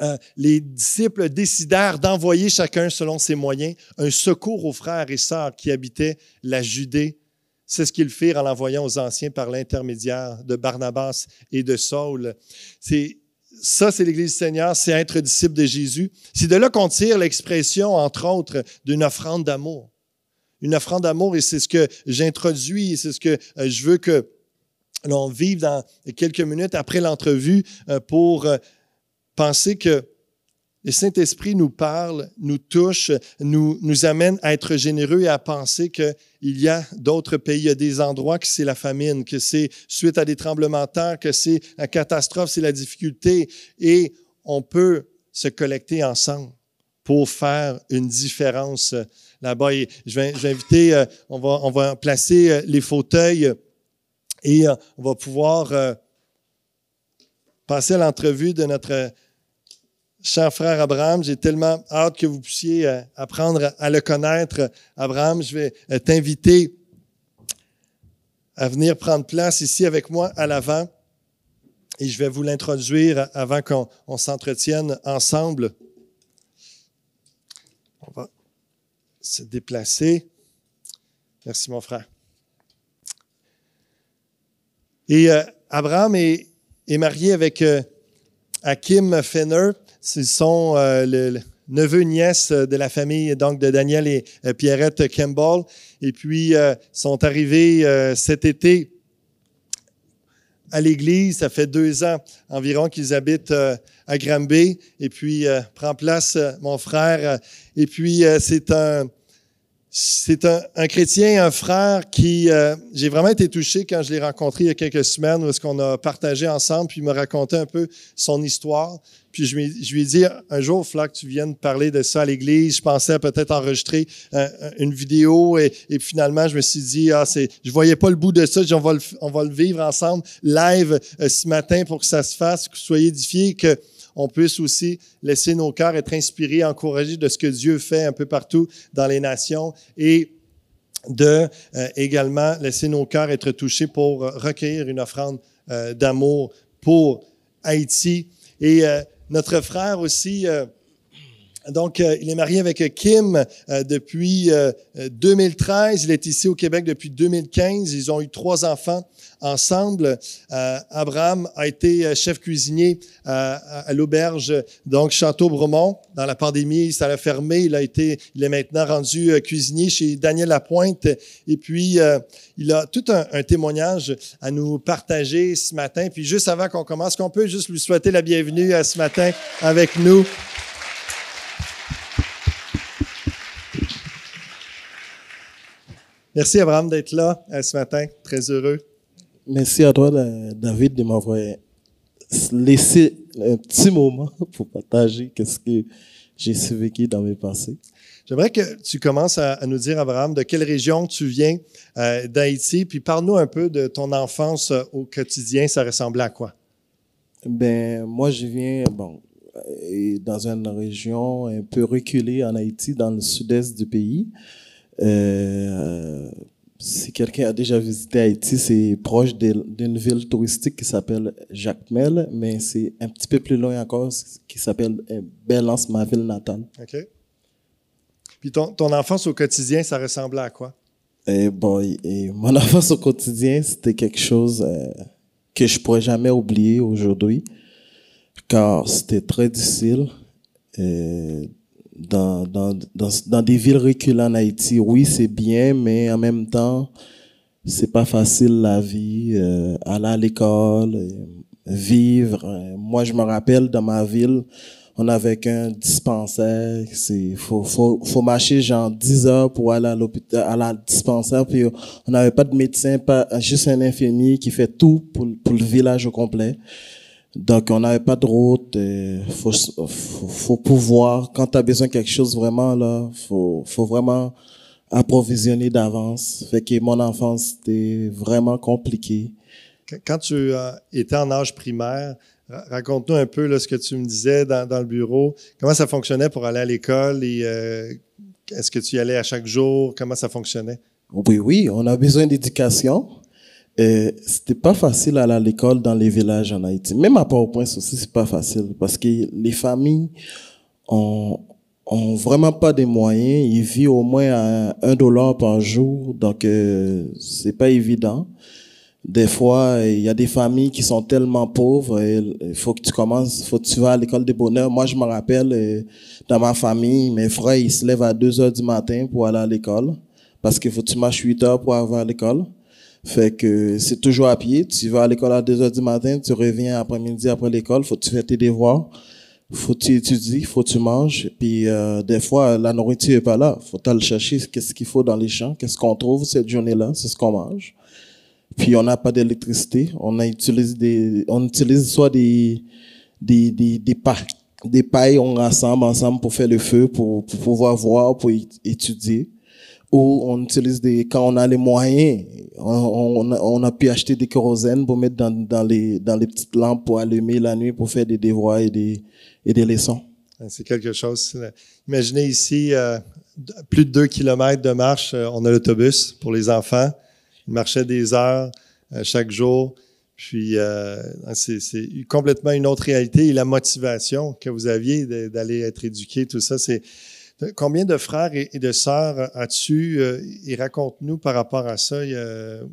euh, les disciples décidèrent d'envoyer chacun selon ses moyens un secours aux frères et sœurs qui habitaient la Judée. C'est ce qu'ils firent en l'envoyant aux anciens par l'intermédiaire de Barnabas et de Saul. C'est ça, c'est l'Église du Seigneur, c'est être disciple de Jésus. C'est de là qu'on tire l'expression, entre autres, d'une offrande d'amour. Une offrande d'amour, et c'est ce que j'introduis, c'est ce que euh, je veux que l'on vive dans quelques minutes après l'entrevue euh, pour euh, penser que le Saint-Esprit nous parle, nous touche, nous, nous amène à être généreux et à penser qu'il y a d'autres pays, il y a des endroits que c'est la famine, que c'est suite à des tremblements de terre, que c'est la catastrophe, c'est la difficulté. Et on peut se collecter ensemble pour faire une différence là-bas. je vais, inviter, euh, on va, on va placer euh, les fauteuils et euh, on va pouvoir passer à l'entrevue de notre cher frère Abraham, j'ai tellement hâte que vous puissiez euh, apprendre à le connaître. Abraham, je vais euh, t'inviter à venir prendre place ici avec moi à l'avant et je vais vous l'introduire avant qu'on s'entretienne ensemble. On va se déplacer. Merci mon frère. Et euh, Abraham est, marié avec Hakim Fenner. Ce sont euh, le, neveu et nièce de la famille donc de Daniel et euh, Pierrette Campbell. Et puis, euh, sont arrivés cet été à l'église. Ça fait deux ans environ qu'ils habitent à Granby. Et puis, prend place mon frère. Et puis, c'est un c'est un, un, chrétien, un frère qui, euh, j'ai vraiment été touché quand je l'ai rencontré il y a quelques semaines, parce qu'on a partagé ensemble, puis il m'a raconté un peu son histoire. Puis je, je lui ai dit, un jour, Fla, que tu viennes parler de ça à l'église. Je pensais peut-être enregistrer euh, une vidéo et, et, finalement, je me suis dit, ah, c'est, je voyais pas le bout de ça. On va le, vivre ensemble live euh, ce matin pour que ça se fasse, que vous soyez édifiés, que on puisse aussi laisser nos cœurs être inspirés, encouragés de ce que Dieu fait un peu partout dans les nations et de euh, également laisser nos cœurs être touchés pour recueillir une offrande euh, d'amour pour Haïti. Et euh, notre frère aussi donc, euh, il est marié avec Kim euh, depuis 2013. Euh, il est ici au Québec depuis 2015. Ils ont eu trois enfants ensemble. Abraham a été chef cuisinier à, l'auberge, donc Château-Bromont. Dans la pandémie, ça l'a fermé. Il a été, il est maintenant rendu cuisinier chez Daniel Lapointe. Et puis, il a tout un, un, témoignage à nous partager ce matin. Puis, juste avant qu'on commence, qu'on peut juste lui souhaiter la bienvenue à ce matin avec nous? Merci, Abraham, d'être là euh, ce matin. Très heureux. Merci à toi, David, de m'avoir laissé un petit moment pour partager ce que j'ai vécu dans mes pensées. J'aimerais que tu commences à, nous dire, Abraham, de quelle région tu viens euh, d'Haïti, puis parle-nous un peu de ton enfance euh, au quotidien. Ça ressemblait à quoi? Ben, moi, je viens, bon, dans une région un peu reculée en Haïti, dans le sud-est du pays. Euh, si quelqu'un a déjà visité Haïti, c'est proche d'une ville touristique qui s'appelle Jacmel, mais c'est un petit peu plus loin encore, qui s'appelle euh, Belance, ma ville natale. OK. Puis ton, ton, enfance au quotidien, ça ressemblait à quoi? Et eh, bon, et mon enfance au quotidien, c'était quelque chose euh, que je pourrais jamais oublier aujourd'hui, car c'était très difficile. Dans, dans, dans, dans des villes reculées en Haïti, oui, c'est bien, mais en même temps, c'est pas facile la vie, euh, aller à l'école, euh, vivre. Moi, je me rappelle dans ma ville, on avait qu'un dispensaire, c'est faut faut faut marcher genre 10 heures pour aller à l'hôpital à la dispensaire puis on n'avait pas de médecin, pas juste un infirmier qui fait tout pour pour le village au complet. Donc, on n'avait pas de route. Il faut, faut, faut, pouvoir, quand tu as besoin de quelque chose vraiment, là, faut, faut vraiment approvisionner d'avance. Fait que mon enfance, c'était vraiment compliqué. Quand tu étais en âge primaire, raconte-nous un peu là, ce que tu me disais dans, dans, le bureau. Comment ça fonctionnait pour aller à l'école et euh, est-ce que tu y allais à chaque jour? Comment ça fonctionnait? Oui, oui, on a besoin d'éducation. Euh, c'était pas facile à aller à l'école dans les villages en Haïti. Même à Port-au-Prince aussi, c'est pas facile parce que les familles ont, ont vraiment pas des moyens. Ils vivent au moins à un dollar par jour, donc euh, c'est pas évident. Des fois, il y a des familles qui sont tellement pauvres. Il faut que tu commences, faut que tu vas à l'école des bonheurs. Moi, je me rappelle, euh, dans ma famille, mes frères, ils se lèvent à 2 heures du matin pour aller à l'école parce qu'il faut que tu marches 8 heures pour avoir à l'école. Fait que c'est toujours à pied. Tu vas à l'école à 2 heures du matin, tu reviens après-midi après l'école, faut que tu fasses tes devoirs, faut que tu étudies, faut que tu manges. Puis euh, des fois, la nourriture est pas là. Faut aller chercher qu'est-ce qu'il faut dans les champs, qu'est-ce qu'on trouve cette journée-là, c'est ce qu'on mange. Puis on n'a pas d'électricité, on a des, on utilise soit des des des des, des pailles, on rassemble ensemble pour faire le feu, pour pouvoir voir, pour étudier ou on utilise des quand on a les moyens on, on, a, pu acheter des kérosènes pour mettre dans, dans les dans les petites lampes pour allumer la nuit pour faire des devoirs et des et des leçons. C'est quelque chose imaginez ici euh, plus de deux kilomètres de marche euh, on a l'autobus pour les enfants. Ils marchaient des heures euh, chaque jour. Puis c'est complètement une autre réalité. Et la motivation que vous aviez d'aller être éduqué tout ça c'est Combien de frères et de sœurs as-tu? Euh, et raconte-nous par rapport à ça,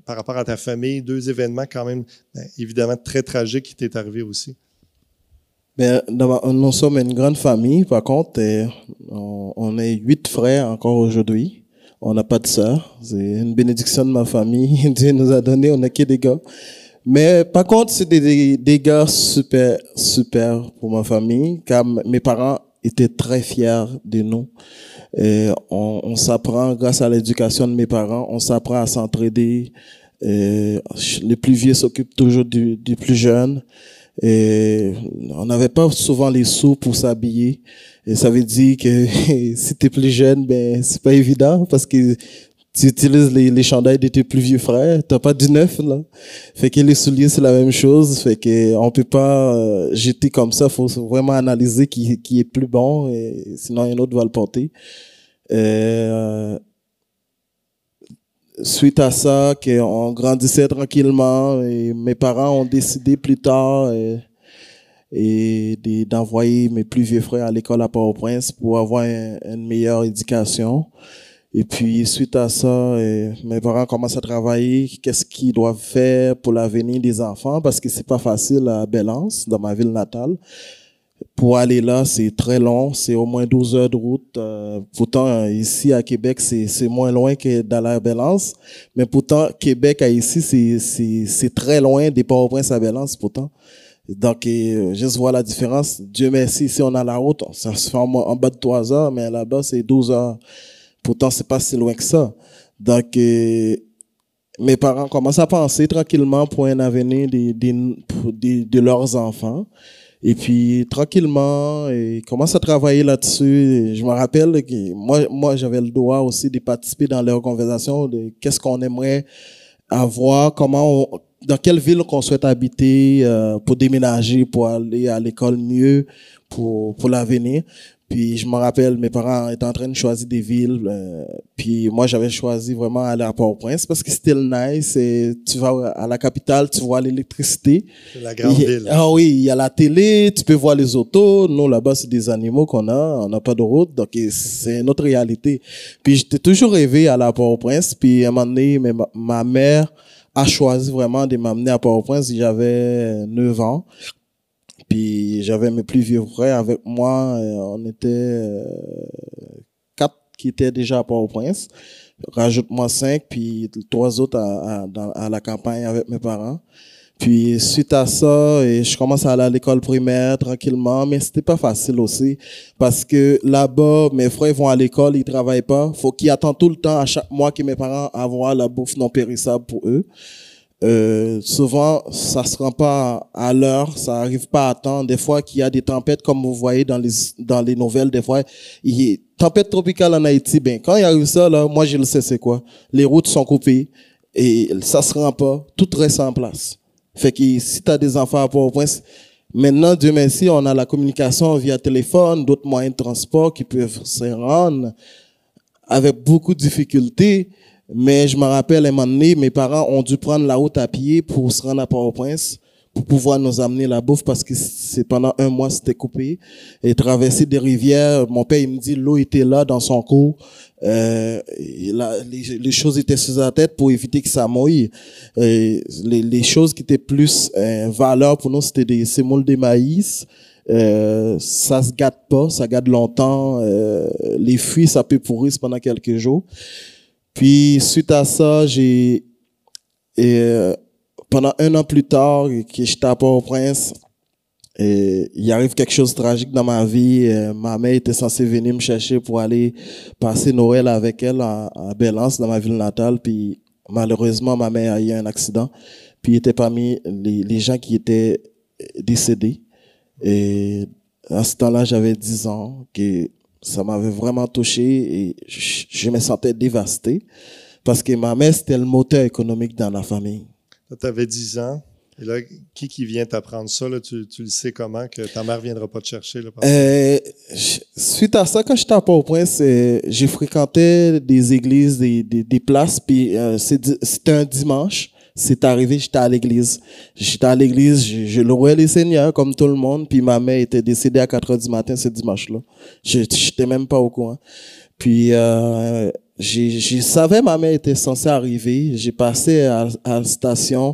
par rapport à ta famille, deux événements quand même ben, évidemment très tragiques qui t'est arrivé aussi? Ben, nous sommes une grande famille, par contre, on, est huit frères encore aujourd'hui. On n'a pas de sœurs. C'est une bénédiction de ma famille. Dieu nous a donné, on n'a que des gars. Mais par contre, c'est des, des, gars super, super pour ma famille, car mes parents était très fiers de nous. On, s'apprend, grâce à l'éducation de mes parents, on s'apprend à s'entraider. les plus vieux s'occupent toujours du, du plus jeune. Et on n'avait pas souvent les sous pour s'habiller. Et ça veut dire que si t'es plus jeune, ben c'est pas évident parce que tu utilises les, les chandails de tes plus vieux frères, t'as pas du neuf là. Fait que les souliers c'est la même chose, fait que on peut pas euh, jeter comme ça, faut vraiment analyser qui qui est plus bon et sinon un autre va le porter. Euh, suite à ça, qu'on grandissait tranquillement et mes parents ont décidé plus tard et, et d'envoyer mes plus vieux frères à l'école à Port-au-Prince pour avoir une meilleure éducation. Et puis, suite à ça, mes parents commencent à travailler. Qu'est-ce qu'ils doivent faire pour l'avenir des enfants? Parce que c'est pas facile à Belance, dans ma ville natale. Pour aller là, c'est très long. C'est au moins 12 heures de route. Euh, pourtant, ici, à Québec, c'est moins loin que dans la Belance. Mais pourtant, Québec, à ici, c'est très loin des Port-au-Prince à Belance, pourtant. Donc, euh, juste voir la différence. Dieu merci, ici, on a la route. Ça se fait en, en bas de 3 heures, mais là-bas, c'est 12 heures. Pourtant, c'est pas si loin que ça. Donc, euh, mes parents commencent à penser tranquillement pour un avenir de, de, de, leurs enfants. Et puis, tranquillement, ils commencent à travailler là-dessus. Je me rappelle que moi, moi j'avais le droit aussi de participer dans leurs conversations de qu'est-ce qu'on aimerait avoir, comment dans quelle ville qu'on souhaite habiter euh, pour déménager, pour aller à l'école mieux, pour, pour l'avenir. Puis je me rappelle, mes parents étaient en train de choisir des villes. Euh, puis moi, j'avais choisi vraiment aller à Port-au-Prince parce que c'était nice. Et tu vas à la capitale, tu vois l'électricité. C'est la grande ville. Ah oui, il y a la télé, tu peux voir les autos. Nous, là-bas, c'est des animaux qu'on a. On n'a pas de route. Donc, c'est notre réalité. Puis j'étais toujours rêvé à la Port-au-Prince. Puis à un moment donné, ma, ma mère a choisi vraiment de m'amener à Port-au-Prince. J'avais 9 ans. Puis j'avais mes plus vieux frères avec moi. on était quatre qui étaient déjà à Port-au-Prince. Rajoute-moi cinq, puis trois autres à, à la campagne avec mes parents. Puis suite à ça, et je commence à aller à l'école primaire tranquillement, mais c'était pas facile aussi parce que là-bas, mes frères vont à l'école, ils travaillent pas, faut qu'ils attendent tout le temps à chaque mois que mes parents avoir la bouffe non périssable pour eux. Euh, souvent, ça se rend pas à l'heure, ça arrive pas à temps. Des fois, qu'il y a des tempêtes, comme vous voyez dans les dans les nouvelles, des fois, il y a tempête tropicale en Haïti. Ben, quand il y a eu ça là, moi je le sais c'est quoi? Les routes sont coupées et ça se rend pas, tout reste en place. Fait que si tu as des enfants à Port-au-Prince, maintenant, Dieu merci, on a la communication via téléphone, d'autres moyens de transport qui peuvent se rendre avec beaucoup de difficultés. Mais je me rappelle, un moment donné, mes parents ont dû prendre la route à pied pour se rendre à Port-au-Prince pour pouvoir nous amener la bouffe parce que c'est pendant un mois c'était coupé et traverser des rivières mon père il me dit l'eau était là dans son cou euh, les, choses étaient sur sa tête pour éviter que ça mouille. Et les, choses qui étaient plus euh, valeur pour nous, c'était des sémoules de maïs. Euh, ça se gâte pas, ça gâte longtemps. Euh, les fruits, ça peut pourrir pendant quelques jours. Puis suite à ça, j'ai et pendant un an plus tard, que j'étais à Port-au-Prince, et il arrive quelque chose de tragique dans ma vie. Euh, ma mère était censée venir me chercher pour aller passer Noël avec elle à, à Belance, dans ma ville natale. Puis malheureusement, ma mère a eu un accident. Puis était parmi les, les gens qui étaient décédés. Et à ce temps-là, j'avais 10 ans, ça m'avait vraiment touché et je, me sentais dévasté parce que ma mère, c'était le moteur économique dans la famille. Tu avais 10 ans. Et là, qui qui vient t'apprendre ça? Là? Tu, tu, le sais comment que ta mère viendra pas te chercher? Là, euh, suite à ça, quand j'étais à Port-au-Prince, j'ai fréquenté des églises, des, des, des places, puis euh, c'était un dimanche. C'est arrivé, j'étais à l'église. J'étais à l'église, je, louais les seigneurs comme tout le monde, puis ma mère était décédée à 4 heures du matin ce dimanche-là. Je n'étais même pas au courant. Puis euh, je savais ma mère était censée arriver. J'ai passé à, à la station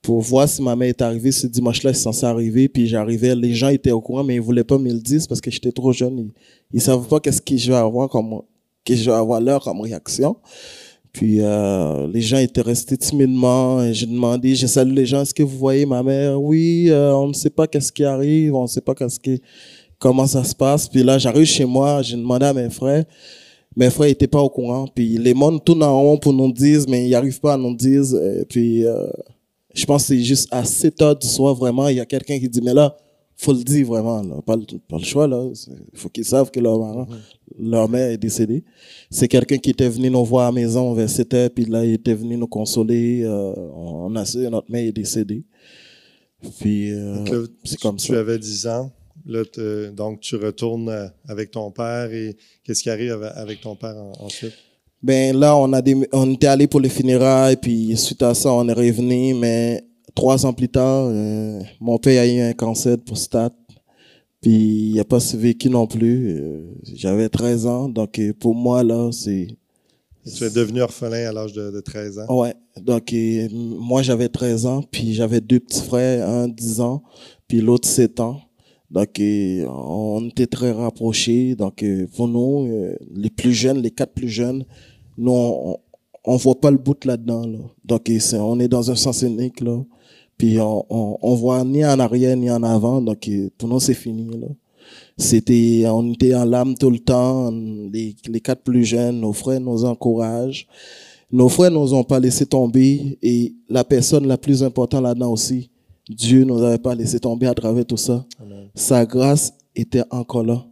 pour voir si ma mère est arrivée ce dimanche-là, c'est censé arriver, puis j'arrivais, les gens étaient au courant, mais ils voulaient pas me le dire parce que j'étais trop jeune. Ils, ils savaient pas qu'est-ce que je vais avoir comme, que je vais avoir leur comme réaction. Puis euh, les gens étaient restés timidement. J'ai demandé, j'ai salué les gens. Est-ce que vous voyez ma mère? Oui, euh, on ne sait pas qu'est-ce qui arrive, on ne sait pas qu'est-ce qui, comment ça se passe. Puis là, j'arrive chez moi, j'ai demandé à mes frères. Mes frères étaient pas au courant. Puis les mondes tournent en rond pour nous dire, mais ils n'arrivent pas à nous dire. Et puis euh, je pense que c'est juste à 7 heures du soir, vraiment, il y a quelqu'un qui dit, mais là, faut le dire vraiment, là. Pas, le, pas le choix, là. Il faut qu'ils savent que leur, leur mère est décédée. C'est quelqu'un qui était venu nous voir à la maison vers 7 heures, puis là, il était venu nous consoler. Euh, on a su, notre mère est décédée. Puis, euh, c'est comme tu ça. Tu avais 10 ans. Là, donc, tu retournes euh, avec ton père et qu'est-ce qui arrive avec ton père ensuite? Ben là, on a des, on était allé pour les funérailles, puis suite à ça, on est revenu, mais trois ans plus tard, euh, mon père a eu un cancer de prostate, puis il n'a pas survécu non plus. Euh, J'avais 13 ans, donc euh, pour moi, là, c'est... Tu es devenu orphelin à l'âge de, de, 13 ans? Ouais, donc moi, j'avais 13 ans, puis j'avais deux petits frères, un 10 ans, puis l'autre 7 ans. Donc, on était très rapprochés. Donc, pour nous, les plus jeunes, les quatre plus jeunes, nous, on, on voit pas le bout là-dedans. Là. Donc, est, on est dans un sens unique. Là. Puis, on, on, on, voit ni en arrière ni en avant. Donc, pour nous, c'est fini. Là. C'était, on était en larmes tout le temps. Les, les quatre plus jeunes, nos frères nous encouragent. Nos frères nous ont pas laissé tomber. Et la personne la plus importante là-dedans aussi, Dieu nous avait pas laissé tomber à travers tout ça. Amen. Sa grâce était encore là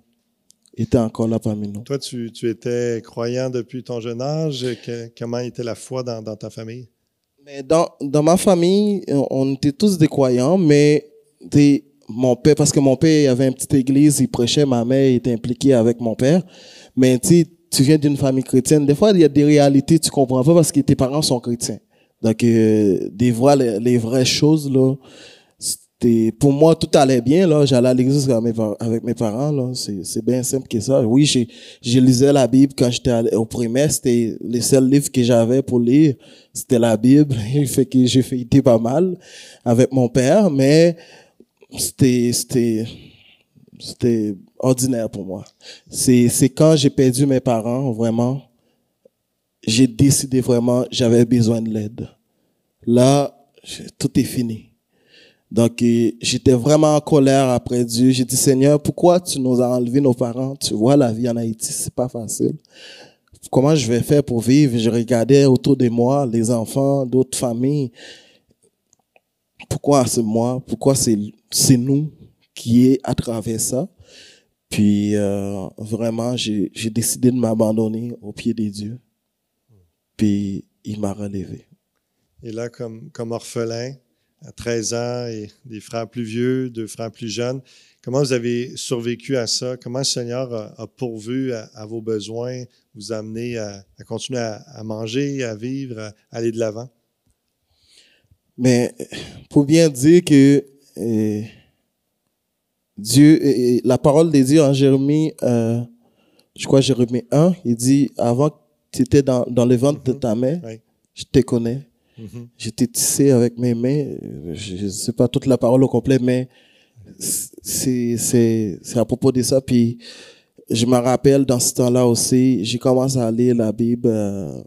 était encore là parmi nous. Toi, tu, tu étais croyant depuis ton jeune âge. Que, comment était la foi dans, dans ta famille? Dans, dans ma famille, on était tous des croyants, mais mon père, parce que mon père avait une petite église, il prêchait, ma mère était impliquée avec mon père. Mais tu tu viens d'une famille chrétienne, des fois, il y a des réalités tu comprends pas parce que tes parents sont chrétiens. Donc, euh, des fois, les, les vraies choses, là, pour moi tout allait bien là j'allais à l'église avec mes parents là c'est bien simple que ça oui j'ai je lisais la bible quand j'étais au primaire c'était les seuls livres que j'avais pour lire c'était la bible il fait que j'ai fait pas mal avec mon père mais c'était, c'était, c'était ordinaire pour moi. C'est, c'est quand j'ai perdu mes parents, vraiment, j'ai décidé vraiment, j'avais besoin de l'aide. Là, tout est fini. Donc, j'étais vraiment en colère après Dieu. J'ai dit, Seigneur, pourquoi tu nous as enlevé nos parents? Tu vois, la vie en Haïti, c'est pas facile. Comment je vais faire pour vivre? Je regardais autour de moi les enfants d'autres familles. Pourquoi c'est moi? Pourquoi c'est nous qui est à travers ça? Puis, euh, vraiment, j'ai décidé de m'abandonner au pied des dieux. Puis, il m'a relevé. Et là, comme, comme orphelin, à 13 ans et des frères plus vieux, deux frères plus jeunes. Comment vous avez survécu à ça? Comment le Seigneur a, pourvu à, vos besoins, vous a amené à, continuer à, manger, à vivre, à aller de l'avant? Mais pour bien dire que eh, Dieu, eh, la parole de Dieu en Jérémie, euh, je crois Jérémie 1, il dit, avant que tu étais dans, dans le ventre de ta mère, je te connais. Mhm. J'étais tissé avec mes mains. Je ne sais pas toute la parole au complet, mais c'est à propos de ça. Puis je me rappelle dans ce temps-là aussi, j'ai commencé à lire la Bible euh,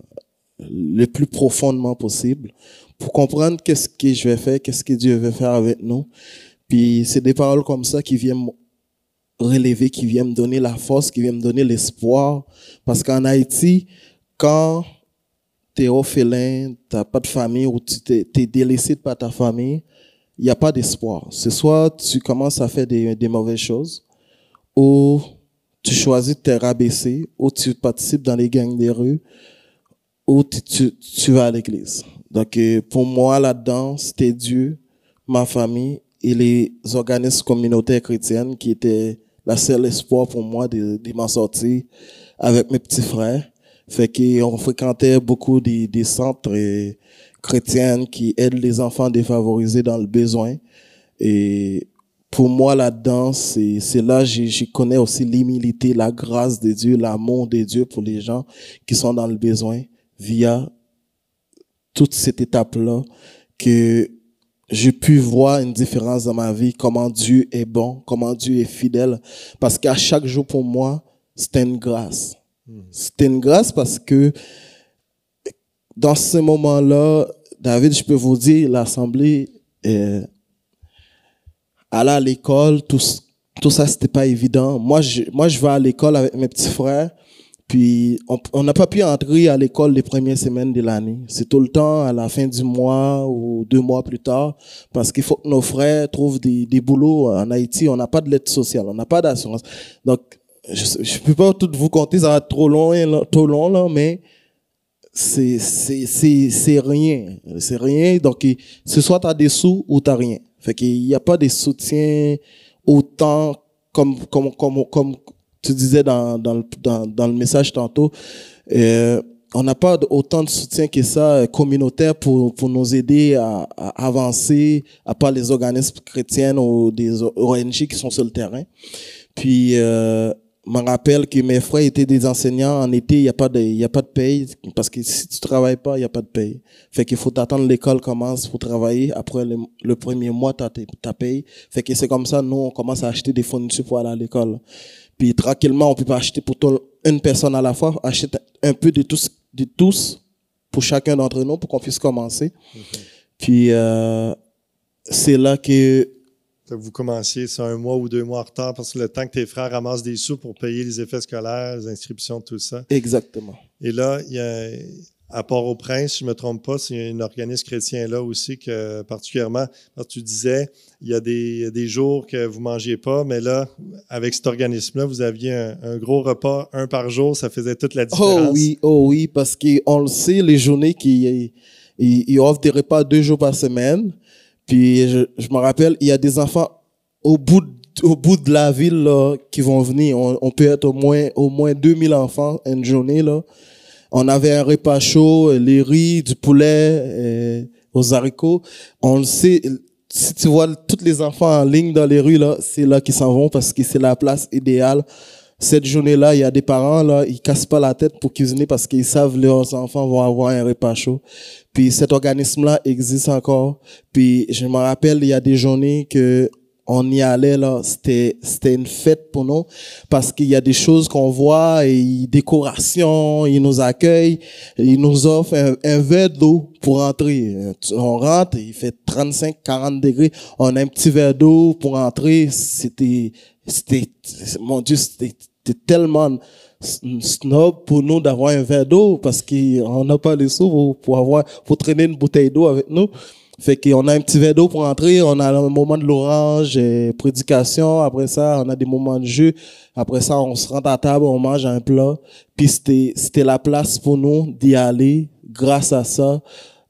le plus profondément possible pour comprendre qu'est-ce que je vais faire, qu'est-ce que Dieu veut faire avec nous. Puis c'est des paroles comme ça qui viennent relever, qui viennent me donner la force, qui viennent me donner l'espoir. Parce qu'en Haïti, quand tu es orphelin, tu n'as pas de famille ou tu t'es, délaissé par ta famille, il n'y a pas d'espoir. C'est soit tu commences à faire des, mauvaises choses, ou tu choisis de te rabaisser, ou tu participes dans les gangs des rues, ou tu, vas à l'église. Donc, euh, pour moi, là-dedans, c'était Dieu, ma famille et les organismes communautaires chrétiennes qui étaient la seule espoir pour moi de m'en sortir avec mes petits frères. Fait qu'on fréquentait beaucoup des, des centres euh, chrétiens qui aident les enfants défavorisés dans le besoin. Et pour moi, là-dedans, c'est, c'est là je connais aussi l'humilité, la grâce de Dieu, l'amour de Dieu pour les gens qui sont dans le besoin via toute cette étape-là que j'ai pu voir une différence dans ma vie, comment Dieu est bon, comment Dieu est fidèle. Parce qu'à chaque jour pour moi, c'était une grâce. C'était une grâce parce que dans ce moment-là, David, je peux vous dire, l'assemblée, euh, aller à l'école, tout, ça, c'était pas évident. Moi, je, moi, je vais à l'école avec mes petits frères, puis on n'a pas pu entrer à l'école les premières semaines de l'année. C'est tout le temps à la fin du mois ou deux mois plus tard, parce qu'il faut que nos frères trouvent des, des boulots en Haïti. On n'a pas de lettre sociale, on n'a pas d'assurance. Donc, je ne peux pas tout vous compter, ça va être trop long, trop long là, mais c'est c'est rien. C'est rien. Donc, ce soit tu as des sous ou tu n'as rien. Fait qu'il n'y a pas de soutien autant comme, comme, comme, comme tu disais dans, dans, le, dans, dans le message tantôt. Euh, on n'a pas autant de soutien que ça euh, communautaire pour, pour nous aider à, à avancer, à part les organismes chrétiens ou des ONG qui sont sur le terrain. Puis, euh, me rappelle que mes frères étaient des enseignants. En été, il n'y a pas de, y a pas de paye. Parce que si tu travailles pas, il n'y a pas de paye. Fait qu'il faut attendre l'école commence pour travailler. Après le, premier mois, tu ta paye. Fait que c'est comme ça, nous, on commence à acheter des fournitures pour aller à l'école. Puis tranquillement, on peut pas acheter pour une personne à la fois, acheter un peu de tous, de tous pour chacun d'entre nous pour qu'on puisse commencer. Puis euh, c'est là que vous commenciez, c'est un mois ou deux mois en retard parce que le temps que tes frères ramassent des sous pour payer les effets scolaires, les inscriptions, tout ça. Exactement. Et là, il y a, à Port-au-Prince, si je ne me trompe pas, c'est un organisme chrétien là aussi que particulièrement, parce que tu disais, il y a des, des jours que vous ne mangiez pas, mais là, avec cet organisme-là, vous aviez un, gros repas, un par jour, ça faisait toute la différence. Oh oui, oh oui, parce qu'on le sait, les journées qui ils offrent des repas deux jours par semaine. Puis je, me rappelle, il y a des enfants au bout de, au bout de la ville là, qui vont venir. On, peut être au moins au moins 2000 enfants une journée là. On avait un repas chaud, les riz, du poulet, aux haricots. On le sait. Si tu vois tous les enfants en ligne dans les rues là, c'est là qu'ils s'en vont parce que c'est la place idéale. Cette journée-là, il y a des parents là, ils cassent pas la tête pour cuisiner parce qu'ils savent leurs enfants vont avoir un repas chaud. Puis cet organisme-là existe encore. Puis je me rappelle, il y a des journées que on y allait là, c'était c'était une fête pour nous parce qu'il y a des choses qu'on voit et décoration, ils nous accueillent, ils nous offrent un, un verre d'eau pour entrer. On rentre, il fait 35 40 degrés, on a un petit verre d'eau pour entrer, c'était c'était mon dieu, c'était tellement snob pour nous d'avoir un verre d'eau parce qu'on n'a pas les sous pour avoir pour traîner une bouteille d'eau avec nous. Fait qu'on a un petit verre d'eau pour entrer, on a un moment de l'orange, prédication, après ça, on a des moments de jeu, après ça, on se rentre à table, on mange un plat, puis c'était, c'était la place pour nous d'y aller, grâce à ça,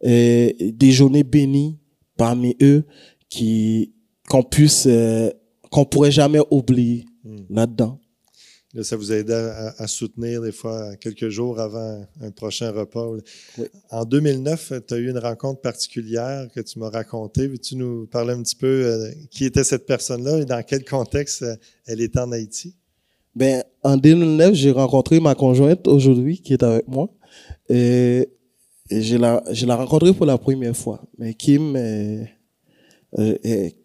et des journées bénies parmi eux, qui, qu'on puisse, euh, qu'on pourrait jamais oublier hmm. Là-dedans ça vous a aidé à, soutenir des fois quelques jours avant un prochain repas. En 2009, tu as eu une rencontre particulière que tu m'as racontée. Veux-tu nous parler un petit peu euh, qui était cette personne-là et dans quel contexte euh, elle était en Haïti? Ben, en 2009, j'ai rencontré ma conjointe aujourd'hui qui est avec moi. Et, je l'ai rencontrée pour la première fois. Mais Kim est, est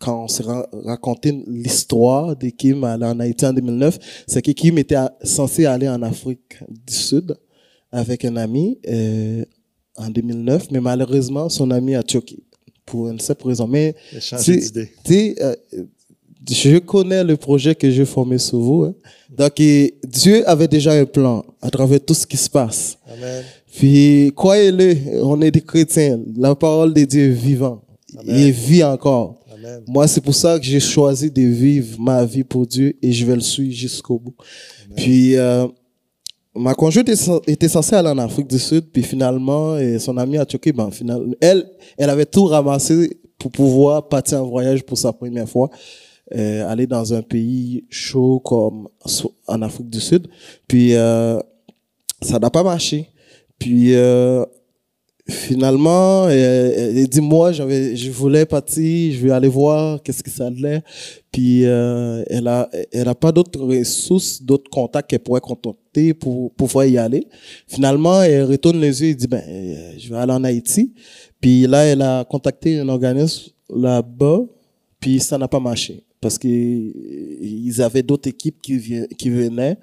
quand on s'est raconté l'histoire de Kim aller en Haïti en 2009, c'est que Kim était censé aller en Afrique du Sud avec un ami euh, en 2009, mais malheureusement, son ami a choqué pour une simple raison. Mais euh, je connais le projet que j'ai formé sur vous. Hein. Donc, Dieu avait déjà un plan à travers tout ce qui se passe. Amen. Puis, croyez-le, on est des chrétiens. La parole de Dieu est vivante. Il vit encore. Moi, c'est pour ça que j'ai choisi de vivre ma vie pour Dieu et je vais le suivre jusqu'au bout. Puis, euh, ma conjointe était censée aller en Afrique du Sud, puis finalement, et son amie a choqué. Ben, finalement, elle, elle avait tout ramassé pour pouvoir partir en voyage pour sa première fois. Euh, aller dans un pays chaud comme en Afrique du Sud. Puis, euh, ça n'a pas marché. Puis, euh, finalement, elle, dit moi, j'avais, je voulais partir, je vais aller voir qu'est-ce que ça allait. Puis euh, elle a, elle a pas d'autres ressources, d'autres contacts qu'elle pourrait contacter pour, pouvoir y aller. Finalement, elle retourne les yeux et dit ben, euh, je vais aller en Haïti. Puis là, elle a contacté un organisme là-bas, puis ça n'a pas marché parce que ils avaient d'autres équipes qui, qui venaient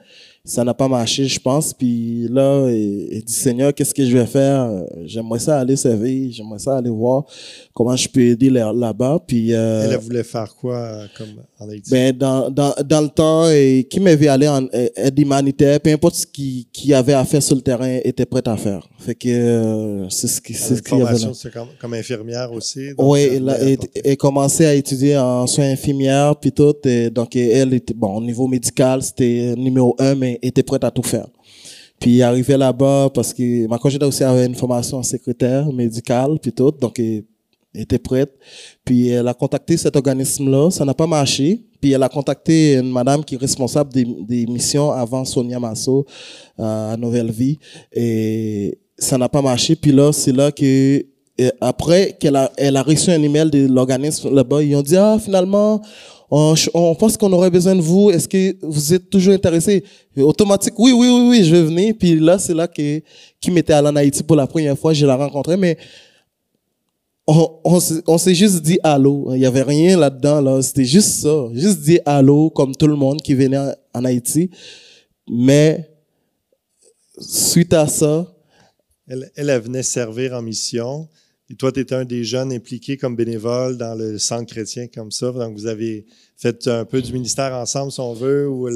ça n'a pas marché, je pense. Puis là, il, dit Seigneur, qu'est-ce que je vais faire? J'aimerais ça aller servir, j'aimerais ça aller voir comment je peux aider là-bas. Puis euh, elle voulait faire quoi comme en Haïti? Ben dans, dans, dans le temps, et, qui m'avait allé en aide humanitaire, peu importe ce qui qui avait à faire sur le terrain, était prêt à faire. Fait que euh, c'est ce qui c'est ce qu'il avait. C'est comme, comme infirmière aussi. oui, elle, elle, elle, commençait à étudier en soins infirmières puis tout. Et, donc elle était bon au niveau médical, c'était numéro un, mais était prête à tout faire. Puis arrivé là-bas parce que ma conjointe aussi avait une formation en secrétaire médicale puis tout, donc elle était prête. Puis elle a contacté cet organisme-là, ça n'a pas marché. Puis elle a contacté une madame qui est responsable des, missions avant Sonia Masso euh, à Nouvelle Vie et ça n'a pas marché. Puis là, c'est là que après qu'elle a, elle a reçu un email de l'organisme là-bas, ils ont dit ah finalement on, pense qu'on aurait besoin de vous. Est-ce que vous êtes toujours intéressé? Automatique, oui, oui, oui, oui, je vais venir. Puis là, c'est là que qui m'était allé en Haïti pour la première fois. Je l'ai rencontré, mais on, on, s'est juste dit allô. Il y avait rien là-dedans. Là. C'était juste ça. Juste dit allô, comme tout le monde qui venait en Haïti. Mais suite à ça... Elle, elle venait servir en mission. Et toi, tu étais un des jeunes impliqués comme bénévole dans le centre chrétien comme ça. Donc, vous avez fait un peu du ministère ensemble, si on veut, ou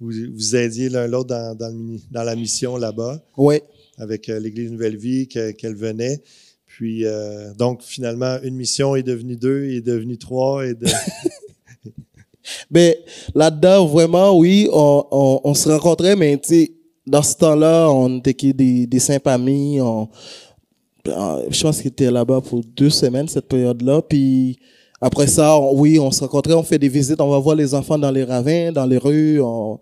vous, vous aidiez l'un l'autre dans, dans, la mission là-bas. Oui. Avec euh, l'Église Nouvelle Vie qu'elle venait. Puis, euh, donc, finalement, une mission est devenue deux, est devenue trois. Et de... mais là-dedans, vraiment, oui, on, on, se rencontrait, mais tu sais, dans ce temps-là, on était des, des simples amis. On, je pense qu'il était là-bas pour deux semaines, cette période-là. Puis après ça, oui, on se rencontrait, on fait des visites, on va voir les enfants dans les ravins, dans les rues, on,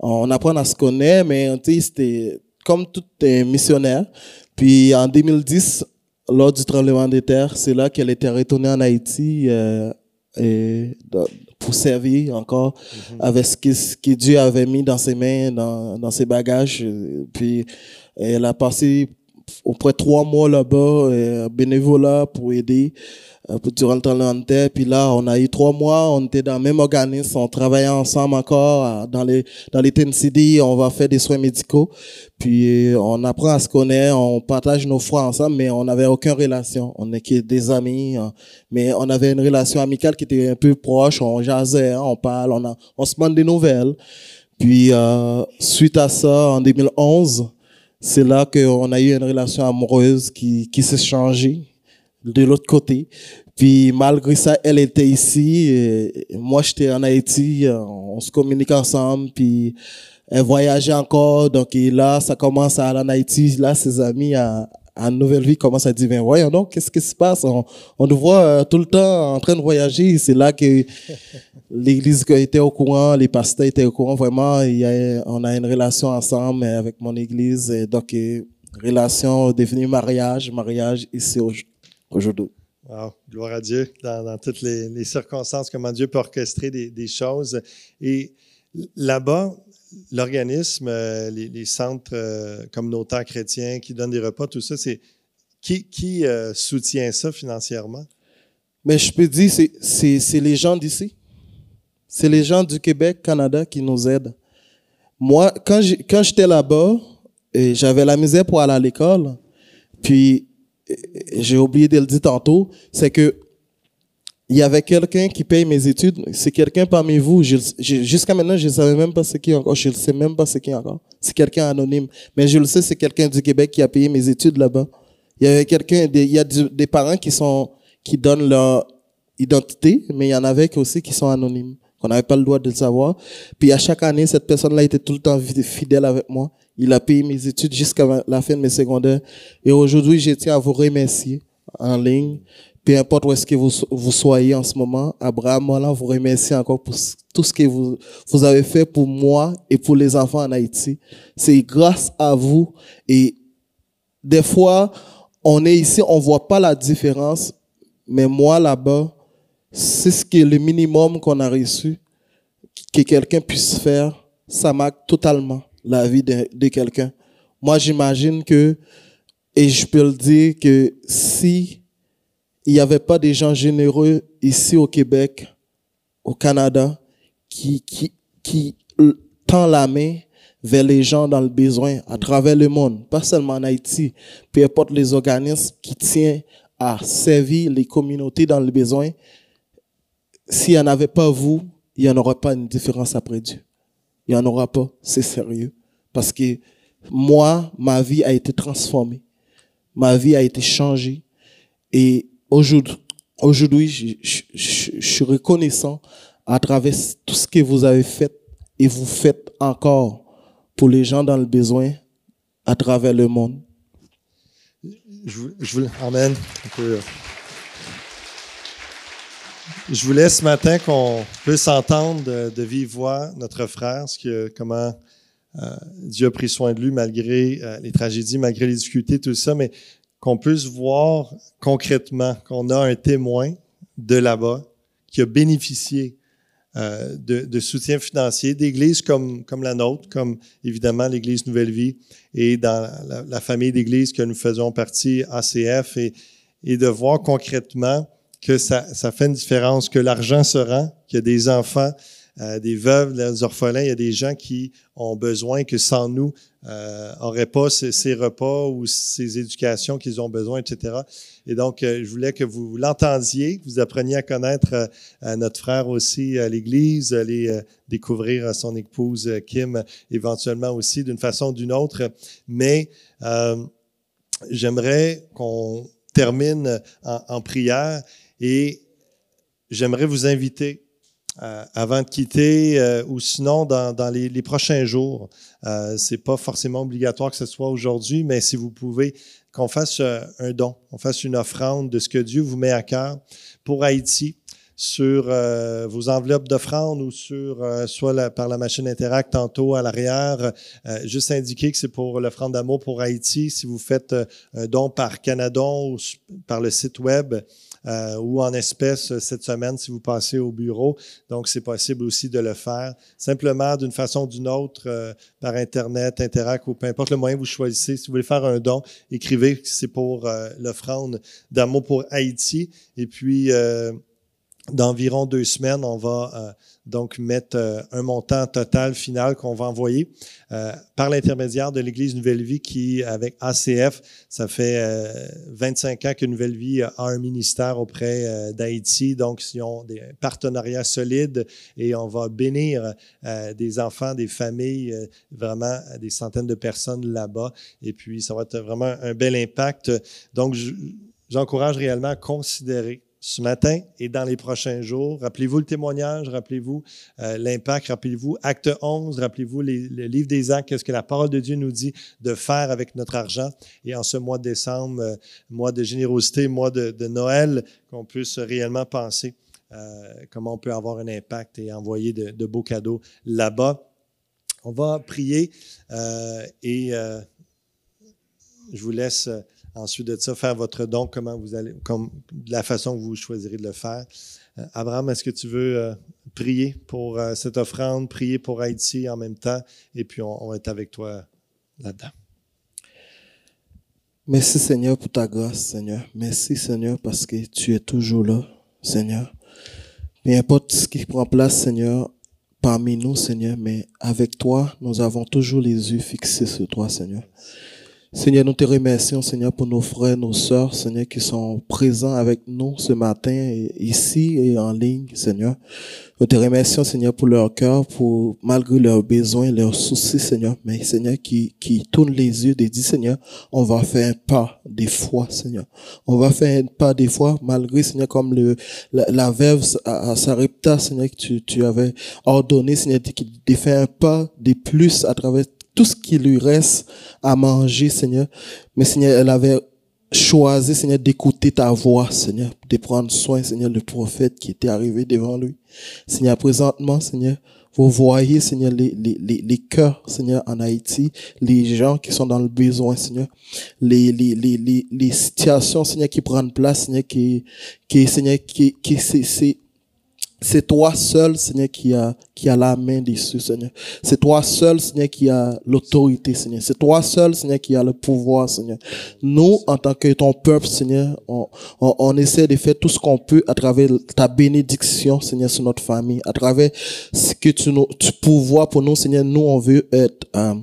on apprend à se connaître, mais c'était comme tout un missionnaire. Puis en 2010, lors du tremblement de terre, c'est là qu'elle était retournée en Haïti euh, et, pour servir encore mm-hmm. avec ce que, ce que, Dieu avait mis dans ses mains, dans, dans ses bagages. Puis elle a passé auprès trois mois là-bas, euh, bénévolat pour aider euh, pour durant le temps Puis là, on a eu trois mois, on était dans le même organisme, on travaillait ensemble encore euh, dans les dans les TNCD, on va faire des soins médicaux. Puis on apprend à se connaître, on partage nos foi ensemble, mais on n'avait aucune relation. On est des amis, mais on avait une relation amicale qui était un peu proche. On jasait, hein, on parle, on a, on se demande des nouvelles. Puis suite à ça, en 2011 c'est là qu'on a eu une relation amoureuse qui, qui s'est changée de l'autre côté. Puis malgré ça, elle était ici, et moi j'étais en Haïti, on se communique ensemble, puis elle voyageait encore, donc là ça commence à aller en Haïti, là ses amis à, à Nouvelle Vie commencent à dire, ben voyons donc, qu'est-ce qui se passe? On, on nous voit euh, tout le temps en train de voyager, c'est là que l'église était au courant, les pasteurs étaient au courant. Vraiment, il y a, on a une relation ensemble avec mon église. Et donc, relation devenue mariage, mariage ici aujourd'hui. Wow, gloire à Dieu dans, dans toutes les, les, circonstances, comment Dieu peut orchestrer des, des choses. Et là-bas, l'organisme, euh, les, centres euh, communautaires chrétiens qui donnent des repas, tout ça, c'est qui, qui euh, soutient ça financièrement? Mais je peux dire, c'est les gens d'ici. C'est les gens du Québec, Canada qui nous aident. Moi, quand j'étais là-bas, j'avais la misère pour aller à l'école. Puis, j'ai oublié de le dire tantôt, c'est que il y avait quelqu'un qui paye mes études. C'est quelqu'un parmi vous. Jusqu'à maintenant, je ne savais même pas ce qui encore. Je ne sais même pas ce qui encore. C'est quelqu'un anonyme. Mais je le sais, c'est quelqu'un du Québec qui a payé mes études là-bas. Il y avait quelqu'un, il y a des parents qui sont, qui donnent leur identité, mais il y en avait aussi qui sont anonymes. On n'avait pas le droit de le savoir. Puis à chaque année, cette personne-là était tout le temps fidèle avec moi. Il a payé mes études jusqu'à la fin de mes secondaires. Et aujourd'hui, je tiens à vous remercier en ligne. Peu importe où est-ce que vous, vous soyez en ce moment, Abraham, moi, vous remercie encore pour tout ce que vous, vous avez fait pour moi et pour les enfants en Haïti. C'est grâce à vous. Et des fois, on est ici, on voit pas la différence. Mais moi, là-bas, c'est ce qui est le minimum qu'on a reçu, que quelqu'un puisse faire. Ça marque totalement la vie de, de quelqu'un. Moi, j'imagine que, et je peux le dire, que si il n'y avait pas des gens généreux ici au Québec, au Canada, qui, qui, qui tend la main vers les gens dans le besoin à travers le monde, pas seulement en Haïti, peu importe les organismes qui tiennent à servir les communautés dans le besoin, s'il n'y en avait pas vous, il n'y en aurait pas une différence après Dieu. Il n'y en aura pas, c'est sérieux. Parce que moi, ma vie a été transformée. Ma vie a été changée. Et aujourd'hui, je, suis reconnaissant à travers tout ce que vous avez fait et vous faites encore pour les gens dans le besoin à travers le monde. Je, je, amen. Je voulais ce matin qu'on puisse entendre de, de, vive voix notre frère, ce que, comment euh, Dieu a pris soin de lui malgré euh, les tragédies, malgré les difficultés, tout ça, mais qu'on puisse voir concrètement qu'on a un témoin de là-bas qui a bénéficié euh, de, soutien financier d'églises comme, comme la nôtre, comme évidemment l'Église Nouvelle Vie et dans la, famille d'églises que nous faisons partie, ACF, et, de voir concrètement que ça, ça fait une différence, que l'argent se rend, qu'il y a des enfants, euh, des veuves, des orphelins, il y a des gens qui ont besoin que sans nous, euh, n'auraient pas ces, repas ou ces éducations qu'ils ont besoin, etc. Et donc, euh, je voulais que vous l'entendiez, que vous appreniez à connaître euh, notre frère aussi à l'Église, aller découvrir son épouse Kim éventuellement aussi d'une façon ou d'une autre. Mais j'aimerais qu'on termine en, prière et j'aimerais vous inviter, euh, avant de quitter, euh, ou sinon dans, dans les, les, prochains jours, euh, c'est pas forcément obligatoire que ce soit aujourd'hui, mais si vous pouvez, qu'on fasse euh, un don, qu'on fasse une offrande de ce que Dieu vous met à cœur pour Haïti. sur euh, vos enveloppes d'offrandes ou sur euh, soit par la machine Interact tantôt à l'arrière. Euh, juste indiquer que c'est pour l'offrande d'amour pour Haïti. Si vous faites un don par Canadon ou par le site web, ou en espèces cette semaine si vous passez au bureau. Donc, c'est possible aussi de le faire simplement d'une façon ou d'une autre par Internet, Interact ou peu importe le moyen que vous choisissez. Si vous voulez faire un don, écrivez que c'est pour l'offrande d'amour pour Haïti. Et puis, d'environ deux semaines, on va euh, donc mettre euh, un montant total final qu'on va envoyer euh, par l'intermédiaire de l'Église Nouvelle Vie qui, avec ACF, ça fait 25 ans que Nouvelle Vie a un ministère auprès d'Haïti. Donc, ils ont des partenariats solides et on va bénir des enfants, des familles, vraiment des centaines de personnes là-bas. Et puis, ça va être vraiment un bel impact. Donc, j'encourage réellement à considérer ce matin et dans les prochains jours. Rappelez-vous le témoignage, rappelez-vous euh, l'impact, rappelez-vous Acte 11, rappelez-vous le livre des actes, qu'est-ce que la parole de Dieu nous dit de faire avec notre argent. Et en ce mois de décembre, euh, mois de générosité, mois de, Noël, qu'on puisse réellement penser euh, comment on peut avoir un impact et envoyer de, de beaux cadeaux là-bas. On va prier et je vous laisse Ensuite de ça, faire votre don, comment vous allez, comme la façon que vous choisirez de le faire. Euh, Abraham, est-ce que tu veux euh, prier pour euh, cette offrande, prier pour Haïti en même temps, et puis on, va être avec toi là-dedans. Merci Seigneur pour ta grâce, Seigneur. Merci Seigneur parce que tu es toujours là, Seigneur. Peu importe ce qui prend place, Seigneur, parmi nous, Seigneur, mais avec toi, nous avons toujours les yeux fixés sur toi, Seigneur. Seigneur, nous te remercions, Seigneur, pour nos frères, nos sœurs, Seigneur, qui sont présents avec nous ce matin, ici et en ligne, Seigneur. Nous te remercions, Seigneur, pour leur cœur, pour, malgré leurs besoins, leurs soucis, Seigneur, mais Seigneur, qui, qui tourne les yeux et dit, Seigneur, on va faire un pas des fois, Seigneur. On va faire un pas des fois, malgré, Seigneur, comme le, la, la verve à, à Sarepta, Seigneur, que tu, tu avais ordonné, Seigneur, de faire un pas de plus à travers tout ce qui lui reste à manger, Seigneur. Mais Seigneur, elle avait choisi, Seigneur, d'écouter ta voix, Seigneur, de prendre soin, Seigneur, le prophète qui était arrivé devant lui. Seigneur, présentement, Seigneur, vous voyez, Seigneur, les, les, les, les cœurs, Seigneur, en Haïti, les gens qui sont dans le besoin, Seigneur, les, les, les, les, les situations, Seigneur, qui prennent place, Seigneur, qui, qui, Seigneur, qui, qui, c'est, c'est toi seul, Seigneur, qui a, qui a la main dessus, Seigneur. C'est toi seul, Seigneur, qui a l'autorité, Seigneur. C'est toi seul, Seigneur, qui a le pouvoir, Seigneur. Nous, en tant que ton peuple, Seigneur, on, on, essaie de faire tout ce qu'on peut à travers ta bénédiction, Seigneur, sur notre famille, à travers ce que tu nous, tu pouvoir pour nous, Seigneur. Nous, on veut être, euh,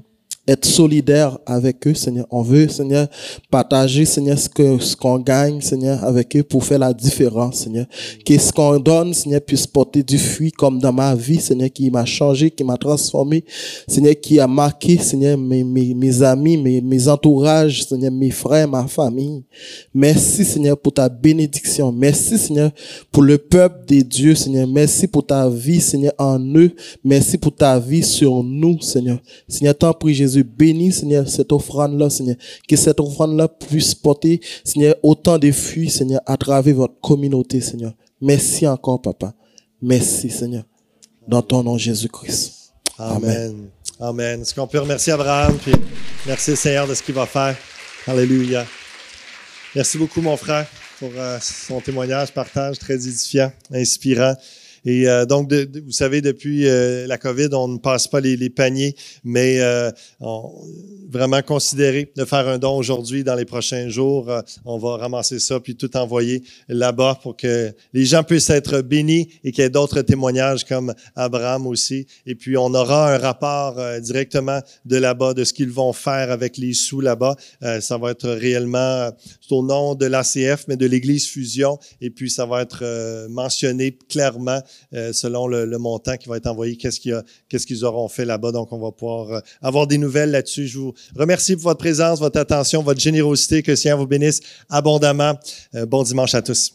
être solidaire avec eux, Seigneur. On veut, Seigneur, partager, Seigneur, ce que qu'on gagne, Seigneur, avec eux pour faire la différence, Seigneur. Que ce qu'on donne, Seigneur, puisse porter du fruit comme dans ma vie, Seigneur, qui m'a changé, qui m'a transformé, Seigneur, qui a marqué, Seigneur, mes, amis, mes, mes entourages, Seigneur, mes frères, ma famille. Merci, Seigneur, pour ta bénédiction. Merci, Seigneur, pour le peuple des dieux, Seigneur. Merci pour ta vie, Seigneur, en eux. Merci pour ta vie sur nous, Seigneur. Seigneur, t'en prie, Jésus Jésus, bénis, Seigneur, cette offrande-là, Seigneur. Que cette offrande-là puisse porter, Seigneur, autant de fruits, Seigneur, à travers votre communauté, Seigneur. Merci encore, Papa. Merci, Seigneur. Dans ton nom, Jésus-Christ. Amen. Amen. Est-ce qu'on peut remercier Abraham, puis merci, Seigneur, de ce qu'il va faire? Alléluia. Merci beaucoup, mon frère, pour euh, son témoignage, partage très édifiant, inspirant. Et euh, donc, vous savez, depuis euh, la COVID, on ne passe pas les, les paniers, mais euh, on, vraiment considérer de faire un don aujourd'hui dans les prochains jours. on va ramasser ça puis tout envoyer là-bas pour que les gens puissent être bénis et qu'il y ait d'autres témoignages comme Abraham aussi. Et puis, on aura un rapport directement de là-bas, de ce qu'ils vont faire avec les sous là-bas. ça va être réellement au nom de l'ACF, mais de l'Église Fusion. Et puis, ça va être mentionné clairement euh, selon le, montant qui va être envoyé, qu'est-ce qu'ils auront fait là-bas. Donc, on va pouvoir euh, avoir des nouvelles là-dessus. Je vous remercie pour votre présence, votre attention, votre générosité. Que le Seigneur vous bénisse abondamment. Euh, bon dimanche à tous.